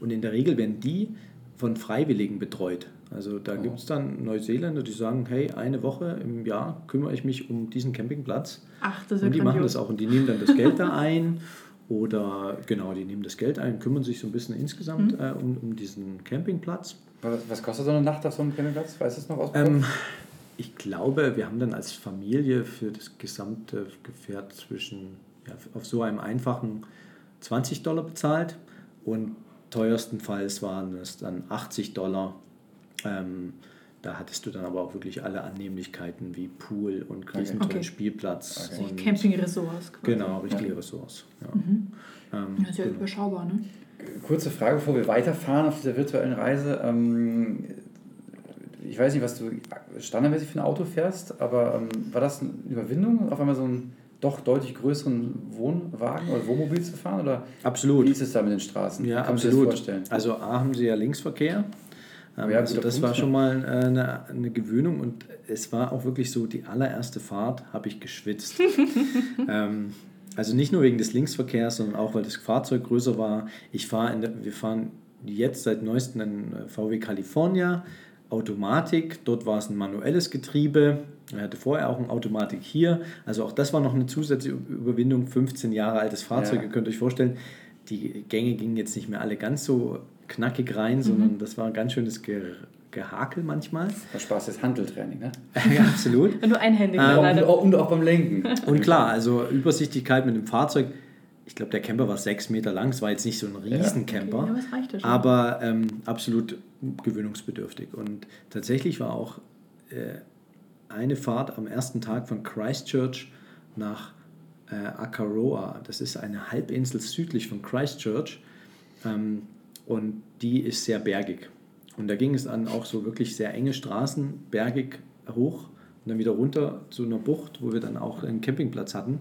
Und in der Regel werden die von Freiwilligen betreut. Also da gibt es dann Neuseeländer, die sagen, hey, eine Woche im Jahr kümmere ich mich um diesen Campingplatz. Ach, das ist ja Und die machen das auch und die nehmen dann das Geld da ein. Oder genau, die nehmen das Geld ein, kümmern sich so ein bisschen insgesamt Mhm. äh, um, um diesen Campingplatz. Was, was kostet so eine Nacht auf so einem Campingplatz? Weißt du es noch aus? Ähm, ich glaube, wir haben dann als Familie für das gesamte Gefährt zwischen, ja, auf so einem einfachen 20 Dollar bezahlt und teuerstenfalls waren es dann 80 Dollar. Ähm, da hattest du dann aber auch wirklich alle Annehmlichkeiten wie Pool und riesen tollen Okay. Spielplatz. Also Und Camping-Ressorts quasi. Genau, richtige Ressorts. Ja. Mhm. Ähm, Ja, ist ja genau. überschaubar, ne? Kurze Frage, bevor wir weiterfahren auf dieser virtuellen Reise. Ähm, ich weiß nicht, was du standardmäßig für ein Auto fährst, aber ähm, war das eine Überwindung, auf einmal so einen doch deutlich größeren Wohnwagen oder Wohnmobil zu fahren? Oder Absolut. wie ist es da mit den Straßen? Ja, das absolut. vorstellen? Also A haben sie ja Linksverkehr. Ähm, Ja, also das war schon mal äh, eine, eine Gewöhnung und es war auch wirklich so, die allererste Fahrt habe ich geschwitzt. ähm, also nicht nur wegen des Linksverkehrs, sondern auch, weil das Fahrzeug größer war. Ich fahre in der, wir fahren jetzt seit neuestem einen äh, VW California, Automatik, dort war es ein manuelles Getriebe. Er hatte vorher auch eine Automatik hier. Also auch das war noch eine zusätzliche Überwindung. 15 Jahre altes Fahrzeug, Ja. ihr könnt euch vorstellen, die Gänge gingen jetzt nicht mehr alle ganz so knackig rein, sondern das war ein ganz schönes Ge Gehakel manchmal. Da Spaß ist Handeltraining, ne? ja, absolut. Nur einhändig Ah, Und, und auch beim Lenken. Und klar, also Übersichtigkeit mit dem Fahrzeug. Ich glaube, der Camper war sechs Meter lang. Es war jetzt nicht so ein Riesencamper. Okay, ja, was reicht ja schon. aber ähm, absolut gewöhnungsbedürftig. Und tatsächlich war auch äh, eine Fahrt am ersten Tag von Christchurch nach äh, Akaroa. Das ist eine Halbinsel südlich von Christchurch. Ähm, und die ist sehr bergig. Und da ging es dann auch so wirklich sehr enge Straßen, bergig hoch und dann wieder runter zu einer Bucht, wo wir dann auch einen Campingplatz hatten.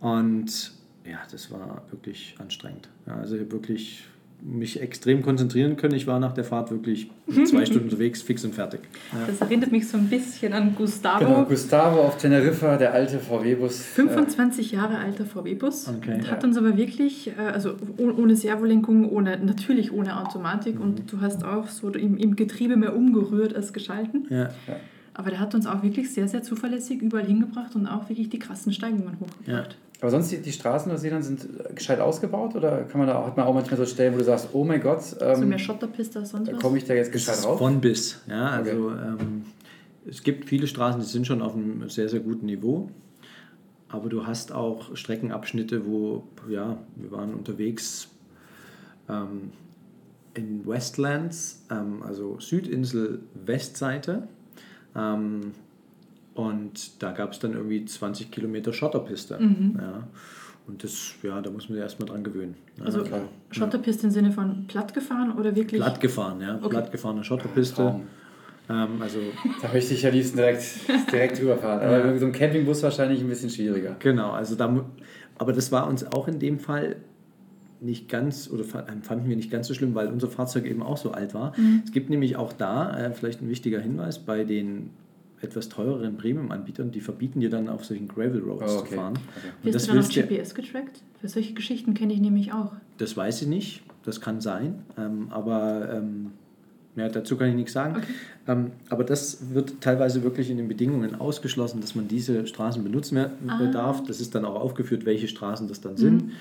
Und ja, das war wirklich anstrengend. Ja, also wirklich mich extrem konzentrieren können. Ich war nach der Fahrt wirklich zwei Stunden unterwegs, fix und fertig. Ja. Das erinnert mich so ein bisschen an Gustavo. Genau, Gustavo auf Teneriffa, der alte VW-Bus. 25 Jahre alter VW-Bus Okay. hat uns aber wirklich, äh, also oh- ohne Servolenkung, ohne, natürlich ohne Automatik Mhm. und du hast auch so im, im Getriebe mehr umgerührt als geschalten. Ja, Aber der hat uns auch wirklich sehr, sehr zuverlässig überall hingebracht und auch wirklich die krassen Steigungen hochgebracht. Aber sonst die, die Straßen in Neuseeland sind gescheit ausgebaut oder kann man da, hat man auch manchmal so Stellen, wo du sagst, oh mein Gott, So ähm, mehr Schotterpiste als sonst da was. komme ich da jetzt gescheit rauf? von bis. Ja, also ähm, es gibt viele Straßen, die sind schon auf einem sehr, sehr guten Niveau. Aber du hast auch Streckenabschnitte, wo, ja, wir waren unterwegs ähm, in Westlands, ähm, also Südinsel Westseite. Ähm, und da gab es dann irgendwie 20 Kilometer Schotterpiste. Ja. und das, ja, da muss man sich erstmal dran gewöhnen. Also ja. Schotterpiste im Sinne von platt gefahren oder wirklich? Platt gefahren, ja. Okay. Platt gefahrene Schotterpiste. Ähm, also da möchte ich ja liebsten direkt, direkt rüberfahren. Aber mit so einem Campingbus wahrscheinlich ein bisschen schwieriger. Genau, also da, aber das war uns auch in dem Fall nicht ganz, oder fanden wir nicht ganz so schlimm, weil unser Fahrzeug eben auch so alt war. Mhm. Es gibt nämlich auch da, äh, vielleicht ein wichtiger Hinweis, bei den etwas teureren Premium-Anbietern, die verbieten dir dann auf solchen Gravel Roads oh, okay. zu fahren. Okay. Und Wirst du dann auf GPS getrackt? Für solche Geschichten kenne ich nämlich auch. Das weiß ich nicht, das kann sein, ähm, aber ähm, ja, dazu kann ich nichts sagen. Okay. Ähm, aber das wird teilweise wirklich in den Bedingungen ausgeschlossen, dass man diese Straßen benutzen ah. darf. Das ist dann auch aufgeführt, welche Straßen das dann mhm. sind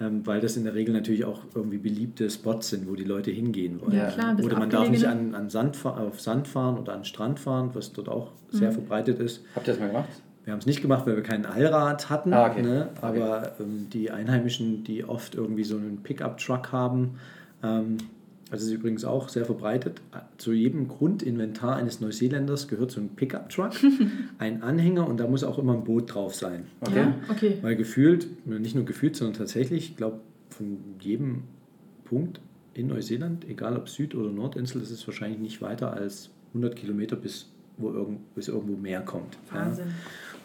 weil das in der Regel natürlich auch irgendwie beliebte Spots sind, wo die Leute hingehen wollen. Ja, klar, oder man darf nicht an, an Sand, auf Sand fahren oder an Strand fahren, was dort auch mhm. sehr verbreitet ist. Habt ihr das mal gemacht? Wir haben es nicht gemacht, weil wir kein Allrad hatten. Ah, okay. ne? Aber okay. ähm, die Einheimischen, die oft irgendwie so einen Pickup-Truck haben, ähm, das ist übrigens auch sehr verbreitet. Zu jedem Grundinventar eines Neuseeländers gehört so ein Pickup-Truck, ein Anhänger und da muss auch immer ein Boot drauf sein. Okay. Ja, okay. Weil gefühlt, nicht nur gefühlt, sondern tatsächlich, ich glaube, von jedem Punkt in Neuseeland, egal ob Süd- oder Nordinsel, das ist wahrscheinlich nicht weiter als 100 Kilometer bis, wo irgend, bis irgendwo Meer kommt. Wahnsinn. Ja.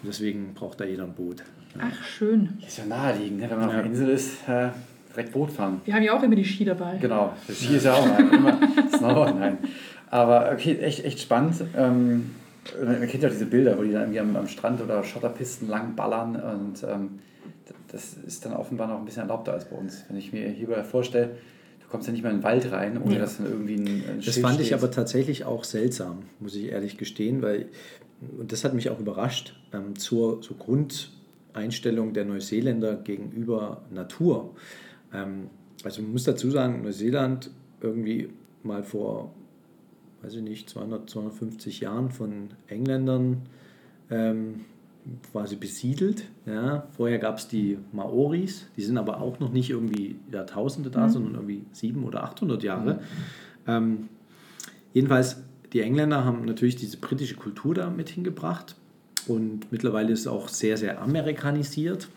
Und deswegen braucht da jeder ein Boot. Ach, schön. Ist ja naheliegend, ne? wenn man ja. auf der Insel ist. Äh direkt Boot fahren. Wir haben ja auch immer die Ski dabei. Genau, das Ski ist ja auch ein, immer Snowboard, nein. Aber okay, echt, echt spannend. Ähm, man kennt ja diese Bilder, wo die dann irgendwie am, am Strand oder Schotterpisten lang ballern und ähm, das ist dann offenbar noch ein bisschen erlaubter als bei uns. Wenn ich mir hierbei vorstelle, du kommst ja nicht mal in den Wald rein, ohne ja. dass dann irgendwie ein, ein Das fand steht. ich aber tatsächlich auch seltsam, muss ich ehrlich gestehen, weil, und das hat mich auch überrascht, ähm, zur, zur Grundeinstellung der Neuseeländer gegenüber Natur. Ähm, also man muss dazu sagen, Neuseeland irgendwie mal vor, weiß ich nicht, 200, 250 Jahren von Engländern ähm, quasi besiedelt. Ja. Vorher gab es die Maoris, die sind aber auch noch nicht irgendwie Jahrtausende da, mhm. sondern irgendwie 700 oder 800 Jahre. Mhm. Ähm, jedenfalls, die Engländer haben natürlich diese britische Kultur da mit hingebracht und mittlerweile ist es auch sehr, sehr amerikanisiert.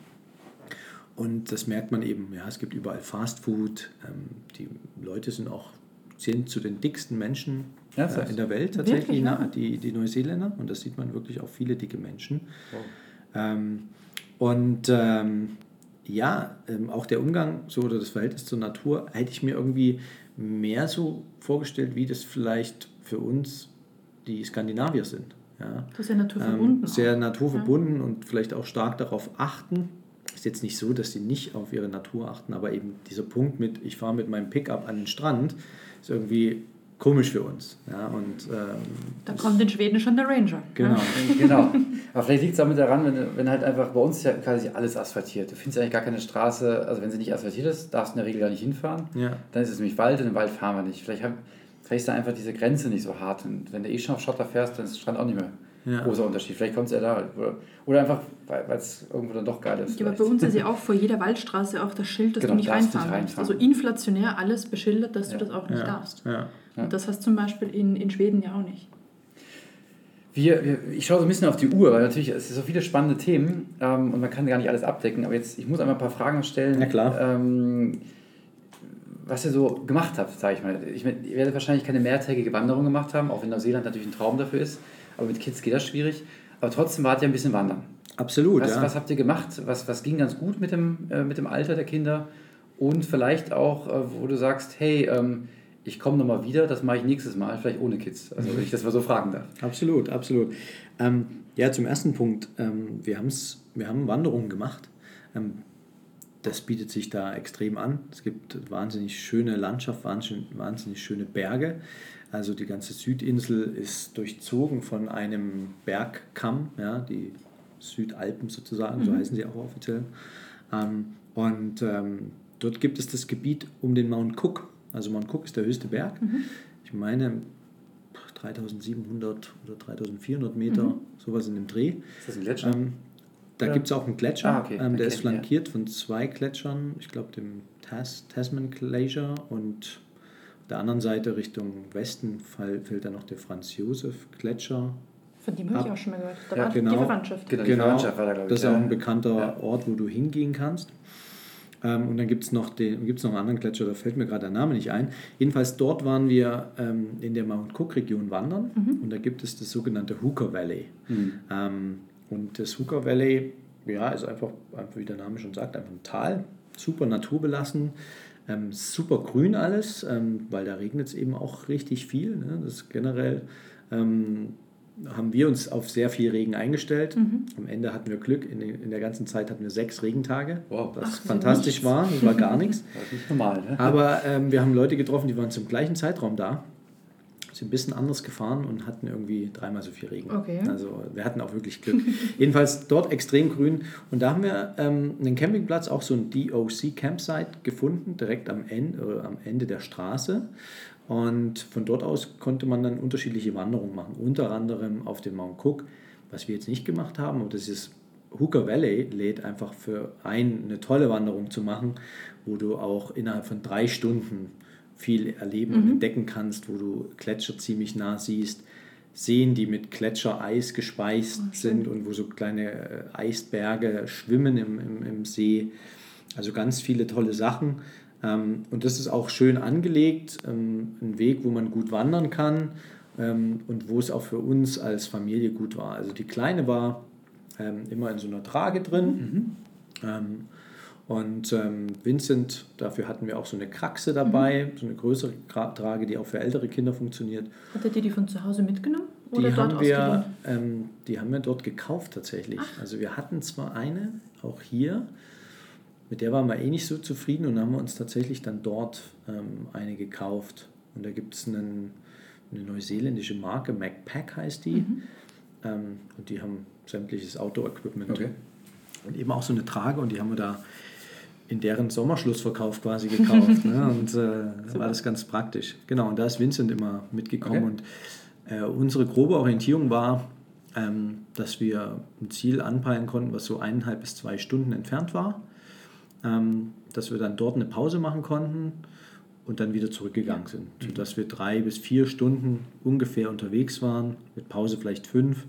Und das merkt man eben, ja, es gibt überall Fast Food. Ähm, die Leute sind auch sind zu den dicksten Menschen ja, äh, in der Welt tatsächlich, wirklich, ja. die, die Neuseeländer. Und das sieht man wirklich auch viele dicke Menschen. Wow. Ähm, und ähm, ja, ähm, auch der Umgang so oder das Verhältnis zur Natur hätte ich mir irgendwie mehr so vorgestellt, wie das vielleicht für uns die Skandinavier sind. Ja. Das ist ja naturverbunden. Ähm, sehr naturverbunden ja. und vielleicht auch stark darauf achten, ist jetzt nicht so, dass sie nicht auf ihre Natur achten, aber eben dieser Punkt mit, ich fahre mit meinem Pickup an den Strand, ist irgendwie komisch für uns. Ja, und, ähm, da kommt in Schweden schon der Ranger. Genau. Ja. genau. Aber vielleicht liegt es damit daran, wenn, wenn halt einfach bei uns ist ja quasi alles asphaltiert. Du findest eigentlich gar keine Straße, also wenn sie nicht asphaltiert ist, darfst du in der Regel gar nicht hinfahren. Ja. Dann ist es nämlich Wald und im Wald fahren wir nicht. Vielleicht, haben, vielleicht ist da einfach diese Grenze nicht so hart. Und wenn du eh schon auf Schotter fährst, dann ist der Strand auch nicht mehr ja. großer Unterschied. Vielleicht kommt es ja da. Oder, oder einfach, weil es irgendwo dann doch geil ist. Ja, aber bei uns ist ja auch vor jeder Waldstraße auch das Schild, dass genau, du nicht reinfahren darfst. Also inflationär alles beschildert, dass ja. du das auch nicht ja. darfst. Und das hast du zum Beispiel in, in Schweden ja auch nicht. Wir, wir, ich schaue so ein bisschen auf die Uhr, weil natürlich es sind so viele spannende Themen ähm, und man kann gar nicht alles abdecken. Aber jetzt, ich muss einmal ein paar Fragen stellen. Ja, klar. Ähm, was ihr so gemacht habt, sage ich mal. Ich, ihr werdet wahrscheinlich keine mehrtägige Wanderung gemacht haben, auch wenn Neuseeland natürlich ein Traum dafür ist aber mit Kids geht das schwierig. Aber trotzdem wart ihr ein bisschen wandern. Absolut, was, ja. Was habt ihr gemacht? Was, was ging ganz gut mit dem, äh, mit dem Alter der Kinder? Und vielleicht auch, äh, wo du sagst, hey, ähm, ich komme nochmal wieder, das mache ich nächstes Mal, vielleicht ohne Kids. Also wenn ich das mal so fragen darf. Absolut, absolut. Ähm, ja, zum ersten Punkt, ähm, wir, wir haben Wanderungen gemacht. Ähm, das bietet sich da extrem an. Es gibt wahnsinnig schöne Landschaft, wahnsinnig, wahnsinnig schöne Berge. Also die ganze Südinsel ist durchzogen von einem Bergkamm, ja, die Südalpen sozusagen, mhm. so heißen sie auch offiziell. Ähm, und ähm, dort gibt es das Gebiet um den Mount Cook. Also Mount Cook ist der höchste Berg. Mhm. Ich meine 3700 oder 3400 Meter, mhm. sowas in dem Dreh. Ist das ein Gletscher? Ähm, da ja. gibt es auch einen Gletscher, ah, okay. ähm, der okay, ist flankiert ja. von zwei Gletschern, ich glaube dem Tas Tasman Glacier und der anderen Seite Richtung Westen fällt dann noch der Franz-Josef-Gletscher. Von dem habe ich auch schon mal gehört. Da ja, war genau, die Verwandtschaft. Genau, die Verwandtschaft war da, glaube ich. Das ist auch ein bekannter ja. Ort, wo du hingehen kannst. Ähm, und dann gibt es noch, gibt's noch einen anderen Gletscher, da fällt mir gerade der Name nicht ein. Jedenfalls dort waren wir ähm, in der Mount Cook-Region wandern mhm. und da gibt es das sogenannte Hooker Valley. Mhm. Ähm, und das Hooker Valley, ja, ist einfach, einfach, wie der Name schon sagt, einfach ein Tal, super naturbelassen, ähm, super grün alles, ähm, weil da regnet es eben auch richtig viel. Ne? Das ist generell ähm, haben wir uns auf sehr viel Regen eingestellt. Mhm. Am Ende hatten wir Glück. In, in, der ganzen Zeit hatten wir sechs Regentage, wow. was Ach, fantastisch nichts. war. Das war gar nichts. Das ist normal. Ne? Aber ähm, wir haben Leute getroffen, die waren zum gleichen Zeitraum da. Sind ein bisschen anders gefahren und hatten irgendwie dreimal so viel Regen. Okay. Also wir hatten auch wirklich Glück. Jedenfalls dort extrem grün. Und da haben wir ähm, einen Campingplatz, auch so ein DOC Campsite gefunden, direkt am Ende, äh, am Ende der Straße. Und von dort aus konnte man dann unterschiedliche Wanderungen machen, unter anderem auf dem Mount Cook, was wir jetzt nicht gemacht haben, aber das ist Hooker Valley lädt einfach für ein, eine tolle Wanderung zu machen, wo du auch innerhalb von drei Stunden viel erleben mhm. und entdecken kannst, wo du Gletscher ziemlich nah siehst, Seen, die mit Gletschereis gespeist oh, sind und wo so kleine äh, Eisberge schwimmen im, im, im See. Also ganz viele tolle Sachen. Ähm, und das ist auch schön angelegt, ähm, ein Weg, wo man gut wandern kann ähm, und wo es auch für uns als Familie gut war. Also die Kleine war immer in so einer Trage drin. Mhm. Und Vincent, dafür hatten wir auch so eine Kraxe dabei, mhm. so eine größere Trage, die auch für ältere Kinder funktioniert. Hattet ihr die von zu Hause mitgenommen? Oder die, haben wir, ähm, die haben wir dort gekauft tatsächlich. Ach. Also wir hatten zwar eine, auch hier, mit der waren wir eh nicht so zufrieden und haben wir uns tatsächlich dann dort ähm, eine gekauft. Und da gibt es eine neuseeländische Marke, MacPack heißt die. Mhm. Ähm, und die haben sämtliches Outdoor-Equipment. Okay. Und eben auch so eine Trage und die haben wir da in deren Sommerschlussverkauf quasi gekauft. ne? Und äh, da war das ganz praktisch. Genau, und da ist Vincent immer mitgekommen. Okay. Und äh, unsere grobe Orientierung war, ähm, dass wir ein Ziel anpeilen konnten, was so eineinhalb bis zwei Stunden entfernt war ähm, dass wir dann dort eine Pause machen konnten und dann wieder zurückgegangen sind, mhm. sodass wir drei bis vier Stunden ungefähr unterwegs waren, mit Pause vielleicht fünf.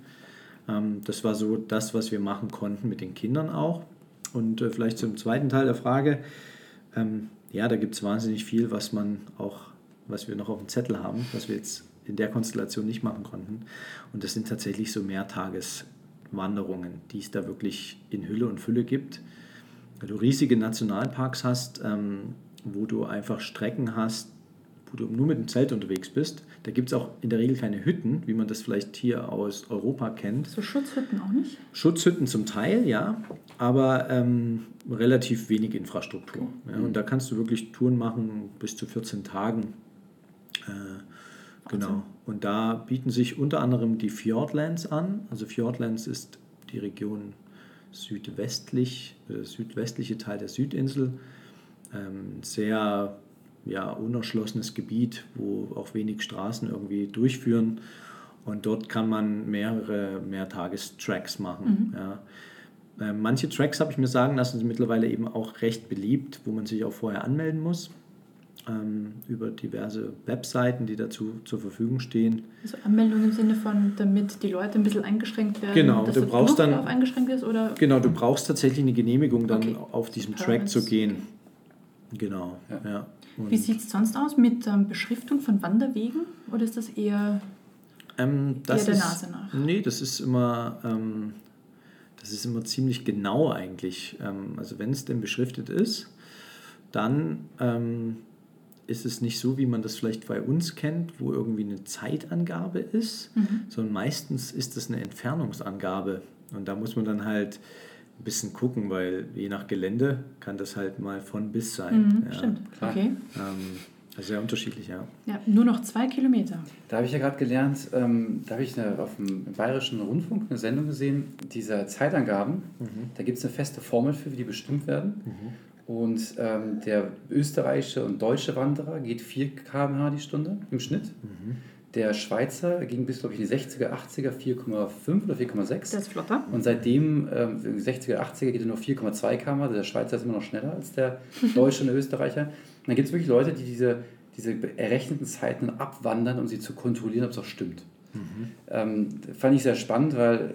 Ähm, das war so das, was wir machen konnten mit den Kindern auch. Und äh, vielleicht zum zweiten Teil der Frage. Ähm, ja, da gibt es wahnsinnig viel, was man auch, was wir noch auf dem Zettel haben, was wir jetzt in der Konstellation nicht machen konnten. Und das sind tatsächlich so Mehrtageswanderungen, die es da wirklich in Hülle und Fülle gibt weil du riesige Nationalparks hast, ähm, wo du einfach Strecken hast, wo du nur mit dem Zelt unterwegs bist. Da gibt es auch in der Regel keine Hütten, wie man das vielleicht hier aus Europa kennt. So Schutzhütten auch nicht? Schutzhütten zum Teil, ja, aber ähm, relativ wenig Infrastruktur. Okay. Ja, und da kannst du wirklich Touren machen bis zu 14 Tagen. Äh, genau. Und da bieten sich unter anderem die Fjordlands an. Also Fjordlands ist die Region südwestlich, der äh, südwestliche Teil der Südinsel. Ähm, sehr ja, unerschlossenes Gebiet, wo auch wenig Straßen irgendwie durchführen. Und dort kann man mehrere Mehrtagestracks machen. Mhm. Ja. Äh, manche Tracks, habe ich mir sagen lassen, sind mittlerweile eben auch recht beliebt, wo man sich auch vorher anmelden muss ähm, über diverse Webseiten, die dazu zur Verfügung stehen. Also Anmeldung im Sinne von, damit die Leute ein bisschen eingeschränkt werden. Genau, du brauchst dann eingeschränkt ist oder. Genau, du brauchst tatsächlich eine Genehmigung, dann okay. auf diesem Track zu gehen. Genau. Ja. ja. Wie sieht es sonst aus mit ähm, Beschriftung von Wanderwegen oder ist das eher, ähm, das eher der Nase nach? Nee, das ist immer. Ähm, das ist immer ziemlich genau eigentlich. Ähm, also wenn es denn beschriftet ist, dann ähm, ist es nicht so, wie man das vielleicht bei uns kennt, wo irgendwie eine Zeitangabe ist, mhm. sondern meistens ist es eine Entfernungsangabe. Und da muss man dann halt ein bisschen gucken, weil je nach Gelände kann das halt mal von bis sein. Mhm, ja. Stimmt, okay. Ähm, also sehr unterschiedlich, ja. Ja, nur noch zwei Kilometer. Da habe ich ja gerade gelernt, ähm, da habe ich eine, auf dem Bayerischen Rundfunk eine Sendung gesehen, dieser Zeitangaben. Mhm. Da gibt es eine feste Formel für, wie die bestimmt werden. Mhm. Und ähm, der österreichische und deutsche Wanderer geht 4 km/h die Stunde im Schnitt. Mhm. Der Schweizer ging bis, glaube ich, die 60er, 80er 4,5 oder 4,6. Das ist flotter. Und seitdem, ähm, 60er, 80er geht er nur 4,2 km. Der Schweizer ist immer noch schneller als der Deutsche und der Österreicher. Und dann gibt es wirklich Leute, die diese, diese errechneten Zeiten abwandern, um sie zu kontrollieren, ob es auch stimmt. Mhm. Ähm, fand ich sehr spannend, weil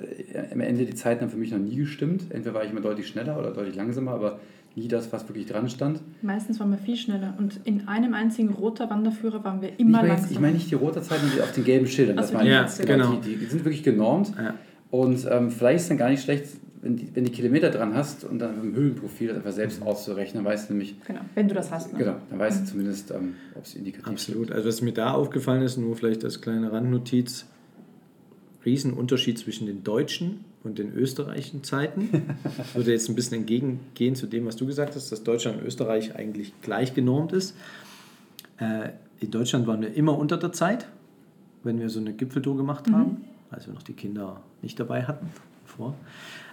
am Ende die Zeiten haben für mich noch nie gestimmt. Entweder war ich immer deutlich schneller oder deutlich langsamer, aber nie das, was wirklich dran stand. Meistens waren wir viel schneller und in einem einzigen roter Wanderführer waren wir immer ich langsamer. Ich meine nicht die rote Zeit, sondern die auf den gelben Schildern. Also das meine ja, genau. Die, die, sind wirklich genormt ja. und ähm, vielleicht ist es dann gar nicht schlecht, wenn, die, wenn du Kilometer dran hast und dann im Höhenprofil das einfach selbst auszurechnen, dann weißt du nämlich... Genau, wenn du das hast. Ne? Genau, dann weißt du mhm. zumindest, ähm, ob es indikativ ist. Absolut. Also was mir da aufgefallen ist, nur vielleicht als kleine Randnotiz, Riesenunterschied zwischen den deutschen und den österreichischen Zeiten. Ich würde jetzt ein bisschen entgegengehen zu dem, was du gesagt hast, dass Deutschland und Österreich eigentlich gleich genormt ist. Äh, in Deutschland waren wir immer unter der Zeit, wenn wir so eine Gipfeltour gemacht haben, mhm. als wir noch die Kinder nicht dabei hatten. Vor.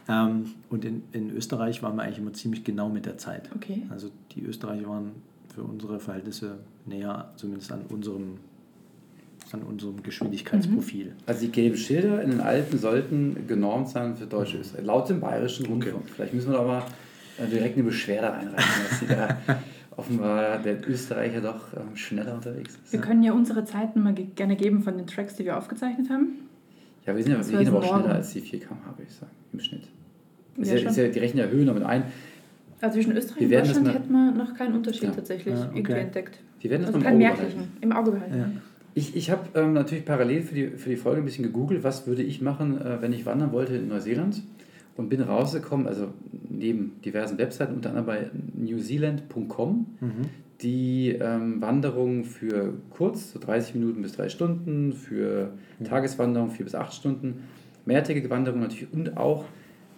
Ähm, und in, in Österreich waren wir eigentlich immer ziemlich genau mit der Zeit. Okay. Also die Österreicher waren für unsere Verhältnisse näher, zumindest an unserem an unserem Geschwindigkeitsprofil. Mhm. Also die gelben Schilder in den Alpen sollten genormt sein für Deutsche Österreich, laut dem bayerischen Rundfunk. Okay. Vielleicht müssen wir aber äh, direkt eine Beschwerde einreichen, dass sie da offenbar der Österreicher doch ähm, schneller unterwegs ist. Wir können ja unsere Zeiten mal gerne geben von den Tracks, die wir aufgezeichnet haben. Ja, wir, sind ja, wir gehen aber auch schneller als die 4 km würde ich sagen, im Schnitt. Ja, ist ja, die rechnen ja Höhen damit ein. Also zwischen Österreich und Deutschland hätten wir noch keinen Unterschied ja. tatsächlich ja, okay. irgendwie entdeckt. Die werden das also keinen merklichen, im Auge behalten. Ich, ich habe ähm, natürlich parallel für die, für die Folge ein bisschen gegoogelt, was würde ich machen, äh, wenn ich wandern wollte in Neuseeland und bin rausgekommen, also neben diversen Webseiten, unter anderem bei newzealand.com, mhm. die ähm, Wanderungen für kurz, so 30 Minuten bis 3 Stunden, für mhm. Tageswanderung 4 bis 8 Stunden, mehrtägige Wanderungen natürlich und auch,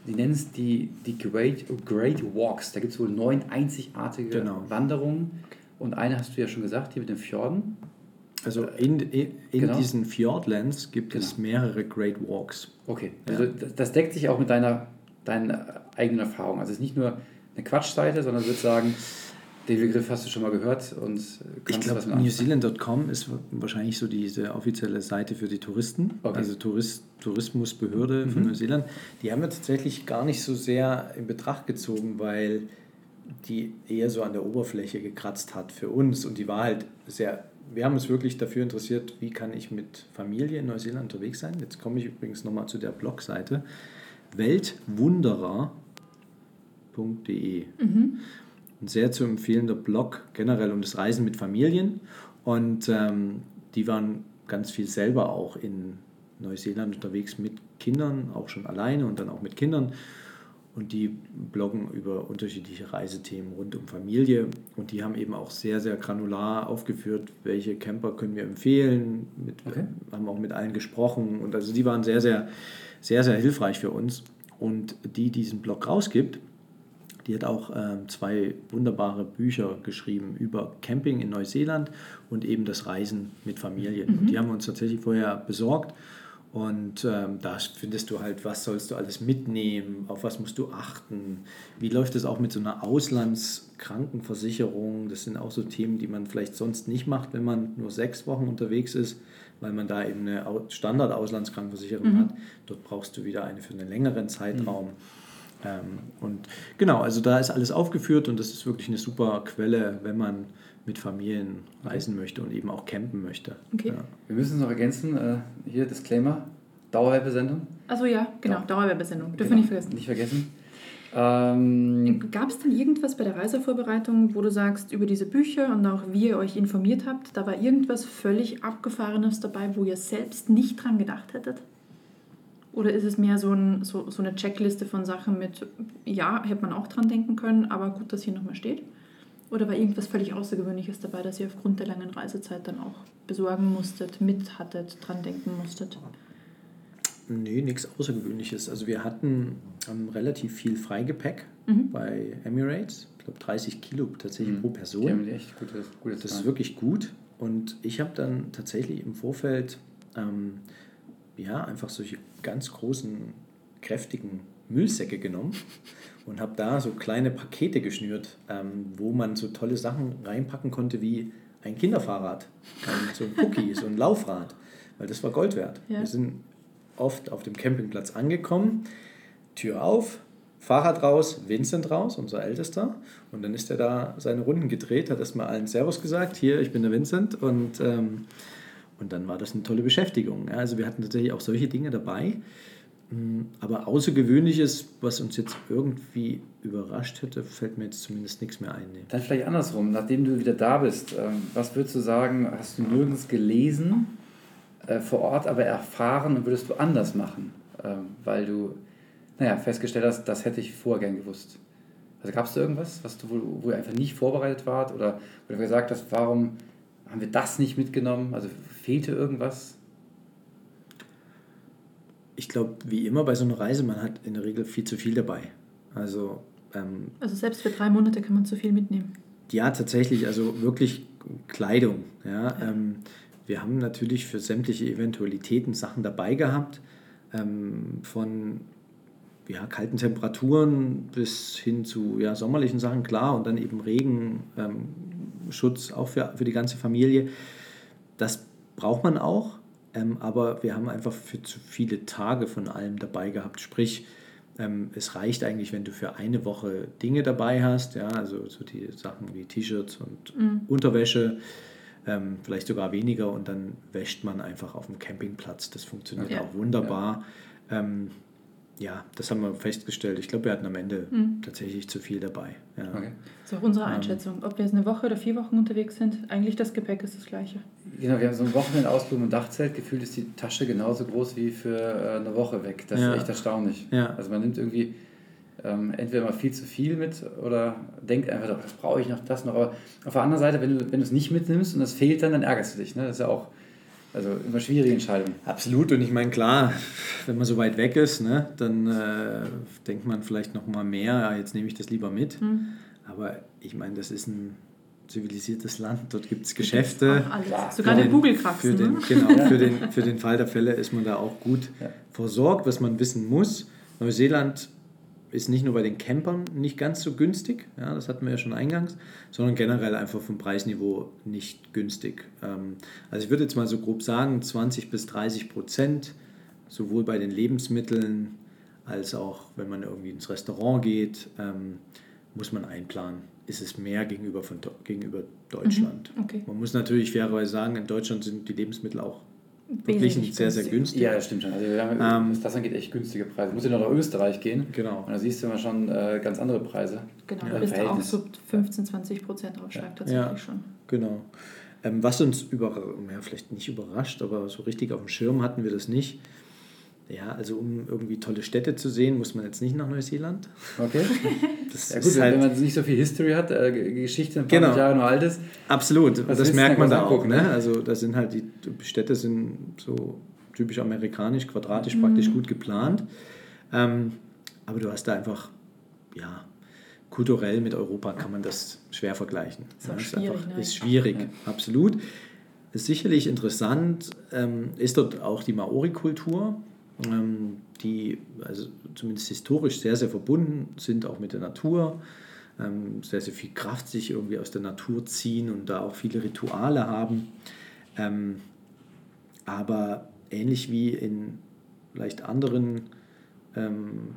die nennen es die, die Great, Great Walks. Da gibt es wohl neun einzigartige genau. Wanderungen und eine hast du ja schon gesagt, hier mit den Fjorden. Also in, in, genau. diesen Fjordlands gibt genau. es mehrere Great Walks. Okay, also ja. das deckt sich auch mit deiner, deiner eigenen Erfahrung. Also es ist nicht nur eine Quatschseite, sondern ich würde sagen, den Begriff hast du schon mal gehört und ich glaube, newzealand.com ist wahrscheinlich so diese offizielle Seite für die Touristen, okay. also Tourist, Tourismusbehörde mhm. von Neuseeland. Die haben wir tatsächlich gar nicht so sehr in Betracht gezogen, weil die eher so an der Oberfläche gekratzt hat für uns und die war halt sehr wir haben uns wirklich dafür interessiert, wie kann ich mit Familie in Neuseeland unterwegs sein. Jetzt komme ich übrigens nochmal zu der Blogseite weltwunderer.de. Mhm. Ein sehr zu empfehlender Blog generell um das Reisen mit Familien. Und ähm, die waren ganz viel selber auch in Neuseeland unterwegs mit Kindern, auch schon alleine und dann auch mit Kindern und die bloggen über unterschiedliche Reisethemen rund um Familie und die haben eben auch sehr, sehr granular aufgeführt, welche Camper können wir empfehlen, mit, okay. haben auch mit allen gesprochen und also die waren sehr, sehr, sehr, sehr hilfreich für uns und die diesen Blog rausgibt, die hat auch äh, zwei wunderbare Bücher geschrieben über Camping in Neuseeland und eben das Reisen mit Familien. Mhm. Und die haben wir uns tatsächlich vorher besorgt und ähm, da findest du halt, was sollst du alles mitnehmen, auf was musst du achten, wie läuft es auch mit so einer Auslandskrankenversicherung. Das sind auch so Themen, die man vielleicht sonst nicht macht, wenn man nur sechs Wochen unterwegs ist, weil man da eben eine Standard-Auslandskrankenversicherung mhm. hat. Dort brauchst du wieder eine für einen längeren Zeitraum. Mhm. Ähm, und genau, also da ist alles aufgeführt und das ist wirklich eine super Quelle, wenn man mit Familien reisen möchte und eben auch campen möchte. Okay. Ja. Wir müssen es noch ergänzen, äh, hier Disclaimer, Dauerwerbesendung. Also ja, genau, Dauer Dauerwerbesendung, dürfen genau. wir nicht vergessen. Nicht vergessen. Ähm, Gab es denn irgendwas bei der Reisevorbereitung, wo du sagst, über diese Bücher und auch wie ihr euch informiert habt, da war irgendwas völlig Abgefahrenes dabei, wo ihr selbst nicht dran gedacht hättet? Oder ist es mehr so, ein, so, so eine Checkliste von Sachen mit, ja, hätte man auch dran denken können, aber gut, dass hier nochmal steht? Oder war irgendwas völlig Außergewöhnliches dabei, dass ihr aufgrund der langen Reisezeit dann auch besorgen musstet, mit hattet, dran denken musstet? Nee, nichts Außergewöhnliches. Also wir hatten ähm, relativ viel Freigepäck mhm. bei Emirates. Ich glaube 30 Kilo tatsächlich mhm. pro Person. Die haben echt gute, gute das ist wirklich gut. Und ich habe dann tatsächlich im Vorfeld ähm, ja, einfach solche ganz großen, kräftigen Müllsäcke genommen und habe da so kleine Pakete geschnürt, ähm, wo man so tolle Sachen reinpacken konnte wie ein Kinderfahrrad, so ein Cookie, so ein Laufrad, weil das war Gold wert. Ja. Wir sind oft auf dem Campingplatz angekommen, Tür auf, Fahrrad raus, Vincent raus, unser Ältester. Und dann ist er da seine Runden gedreht, hat erstmal allen Servus gesagt, hier, ich bin der Vincent. Und, ähm, Und dann war das eine tolle Beschäftigung. Ja, also wir hatten tatsächlich auch solche Dinge dabei. Mm, aber Außergewöhnliches, was uns jetzt irgendwie überrascht hätte, fällt mir jetzt zumindest nichts mehr ein. Dann vielleicht andersrum, nachdem du wieder da bist, ähm, was würdest du sagen, hast du nirgends gelesen, äh, vor Ort aber erfahren und würdest du anders machen? Ähm, weil du, naja, festgestellt hast, das hätte ich vorher gern gewusst. Also gab es da irgendwas, was du, wo ihr einfach nicht vorbereitet wart oder wo du gesagt hast, warum haben wir das nicht mitgenommen? Also fehlte irgendwas? Ich glaube, wie immer bei so einer Reise, man hat in der Regel viel zu viel dabei. Also, ähm, also selbst für drei Monate kann man zu viel mitnehmen. Ja, tatsächlich, also wirklich Kleidung. Ja, ja. Ähm, wir haben natürlich für sämtliche Eventualitäten Sachen dabei gehabt, ähm, von ja, kalten Temperaturen bis hin zu ja, sommerlichen Sachen, klar, und dann eben Regenschutz ähm, auch für, für die ganze Familie. Das braucht man auch, ähm, aber wir haben einfach für zu viele Tage von allem dabei gehabt. Sprich, ähm, es reicht eigentlich, wenn du für eine Woche Dinge dabei hast, ja, also so die Sachen wie T-Shirts und mhm. Unterwäsche, ähm, vielleicht sogar weniger und dann wäscht man einfach auf dem Campingplatz. Das funktioniert ja. auch wunderbar. Ja. Ja, das haben wir festgestellt. Ich glaube, wir hatten am Ende mhm. tatsächlich zu viel dabei. Ja. Okay. Das ist auch unsere ähm, Einschätzung. Ob wir jetzt eine Woche oder vier Wochen unterwegs sind, eigentlich das Gepäck ist das gleiche. Genau, wir haben so einen Wochenendausflug im Dachzelt. Gefühlt ist die Tasche genauso groß wie für äh, eine Woche weg. Das ja. ist echt erstaunlich. Ja. Also man nimmt irgendwie ähm, entweder mal viel zu viel mit oder denkt einfach, das brauche ich noch, das noch. Aber auf der anderen Seite, wenn du, wenn du es nicht mitnimmst und das fehlt dann, dann ärgerst du dich. Ne? Das ist ja auch also immer schwierige Entscheidung. Absolut. Und ich meine, klar, wenn man so weit weg ist, ne, dann äh, denkt man vielleicht noch mal mehr, ja, jetzt nehme ich das lieber mit. Mhm. Aber ich meine, das ist ein zivilisiertes Land, dort gibt es Geschäfte. Sogar den Google-Kraxen. Ne? Genau, ja. für, den, für den Fall der Fälle ist man da auch gut ja. versorgt, was man wissen muss. Neuseeland ist nicht nur bei den Campern nicht ganz so günstig, ja, das hatten wir ja schon eingangs, sondern generell einfach vom Preisniveau nicht günstig. Ähm, also ich würde jetzt mal so grob sagen, 20 bis 30 Prozent, sowohl bei den Lebensmitteln als auch wenn man irgendwie ins Restaurant geht, ähm, muss man einplanen. Ist es mehr gegenüber, von, gegenüber Deutschland. Mhm, okay. Man muss natürlich fairerweise sagen, in Deutschland sind die Lebensmittel auch wirklich sehr, sehr günstig. Ja, das stimmt schon. Also wir haben, ähm, was das angeht, echt günstige Preise. Muss ja noch nach Österreich gehen. Genau. Und da siehst du immer schon äh, ganz andere Preise. Genau, ja. bist du auch so 15, 20 Prozent Aufschlag ja. tatsächlich ja, schon. Genau. Ähm, was uns über, ja, vielleicht nicht überrascht, aber so richtig auf dem Schirm hatten wir das nicht. Ja, also um irgendwie tolle Städte zu sehen, muss man jetzt nicht nach Neuseeland. Okay. Das ja gut, halt wenn man nicht so viel History hat, äh, Geschichte ein paar genau. Jahre nur alt ist. Absolut, das merkt man da auch. Ne? ne? Also da sind halt die Städte sind so typisch amerikanisch, quadratisch mhm. praktisch gut geplant. Ähm, aber du hast da einfach, ja, kulturell mit Europa kann man das schwer vergleichen. Ist, ja, ist schwierig, einfach, ne? ist schwierig, ja. absolut. Ist sicherlich interessant, ähm, ist dort auch die Maori-Kultur die also zumindest historisch sehr, sehr verbunden sind, auch mit der Natur, ähm, sehr, sehr viel Kraft sich irgendwie aus der Natur ziehen und da auch viele Rituale haben. Ähm, aber ähnlich wie in vielleicht anderen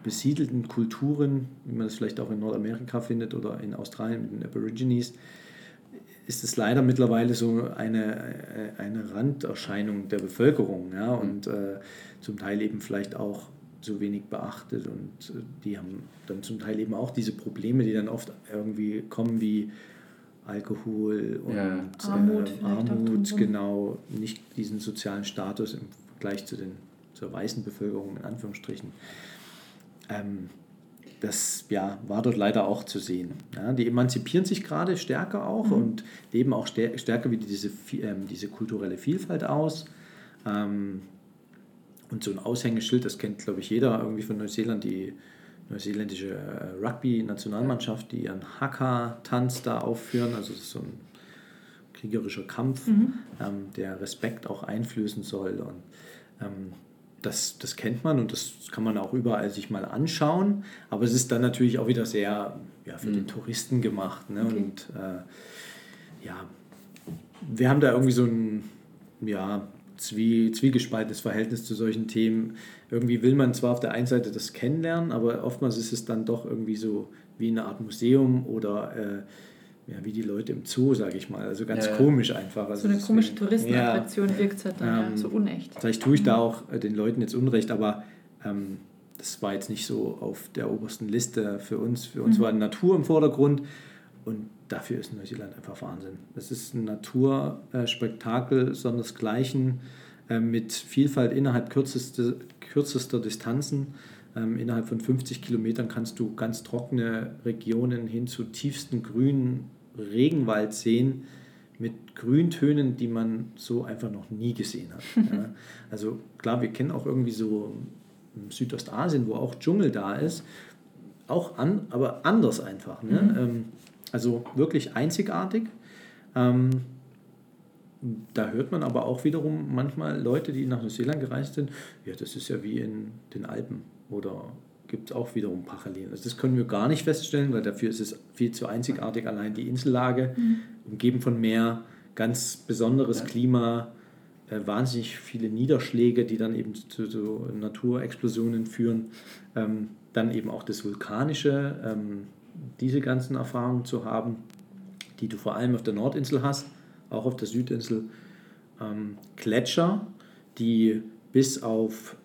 besiedelten Kulturen, wie man es vielleicht auch in Nordamerika findet oder in Australien mit den Aborigines, ist es leider mittlerweile so eine, eine Randerscheinung der Bevölkerung. Ja? Und äh, zum Teil eben vielleicht auch so wenig beachtet und äh, die haben dann zum Teil eben auch diese Probleme, die dann oft irgendwie kommen wie Alkohol und ja. Armut, äh, Armut genau, nicht diesen sozialen Status im Vergleich zu den, zur weißen Bevölkerung in Anführungsstrichen. Ähm, das ja, war dort leider auch zu sehen. Ja, die emanzipieren sich gerade stärker auch mhm. und leben auch stärker wieder diese, ähm, diese kulturelle Vielfalt aus. Ähm, und so ein Aushängeschild, das kennt, glaube ich, jeder irgendwie von Neuseeland, die neuseeländische äh, Rugby-Nationalmannschaft, die ihren Haka-Tanz da aufführen. Also das ist so ein kriegerischer Kampf, mhm. ähm, der Respekt auch einflößen soll. Und ähm, das, das kennt man und das kann man auch überall sich mal anschauen. Aber es ist dann natürlich auch wieder sehr ja, für mhm. den Touristen gemacht. Ne? Okay. Und äh, ja, wir haben da irgendwie so ein, ja, zwie, zwiegespaltenes Verhältnis zu solchen Themen. Irgendwie will man zwar auf der einen Seite das kennenlernen, aber oftmals ist es dann doch irgendwie so wie eine Art Museum oder ja, wie die Leute im Zoo, sage ich mal. Also ganz ja, komisch einfach. Also so eine komische Touristenattraktion ja, wirkt halt dann ähm, so unecht. Vielleicht tue ich da mhm. auch äh, den Leuten jetzt Unrecht, aber ähm, das war jetzt nicht so auf der obersten Liste für uns. Für uns mhm. war Natur im Vordergrund und dafür ist Neuseeland einfach Wahnsinn. Es ist ein Naturspektakel, sondersgleichen äh, mit Vielfalt innerhalb kürzeste, kürzester Distanzen. Ähm, innerhalb von 50 Kilometern kannst du ganz trockene Regionen hin zu tiefsten grünen Regenwald sehen mit Grüntönen, die man so einfach noch nie gesehen hat. ja. Also klar, wir kennen auch irgendwie so Südostasien, wo auch Dschungel da ist, auch an, aber anders einfach. Ne? Mhm. Ähm, also wirklich einzigartig. Ähm, da hört man aber auch wiederum manchmal Leute, die nach Neuseeland gereist sind, ja, das ist ja wie in den Alpen oder gibt es auch wiederum Parallelen. Also das können wir gar nicht feststellen, weil dafür ist es viel zu einzigartig. Allein die Insellage, mhm. umgeben von Meer, ganz besonderes ja. Klima, äh, wahnsinnig viele Niederschläge, die dann eben zu so Naturexplosionen führen. Ähm, dann eben auch das Vulkanische, ähm, diese ganzen Erfahrungen zu haben, die du vor allem auf der Nordinsel hast, auch auf der Südinsel. Ähm, Gletscher, die bis auf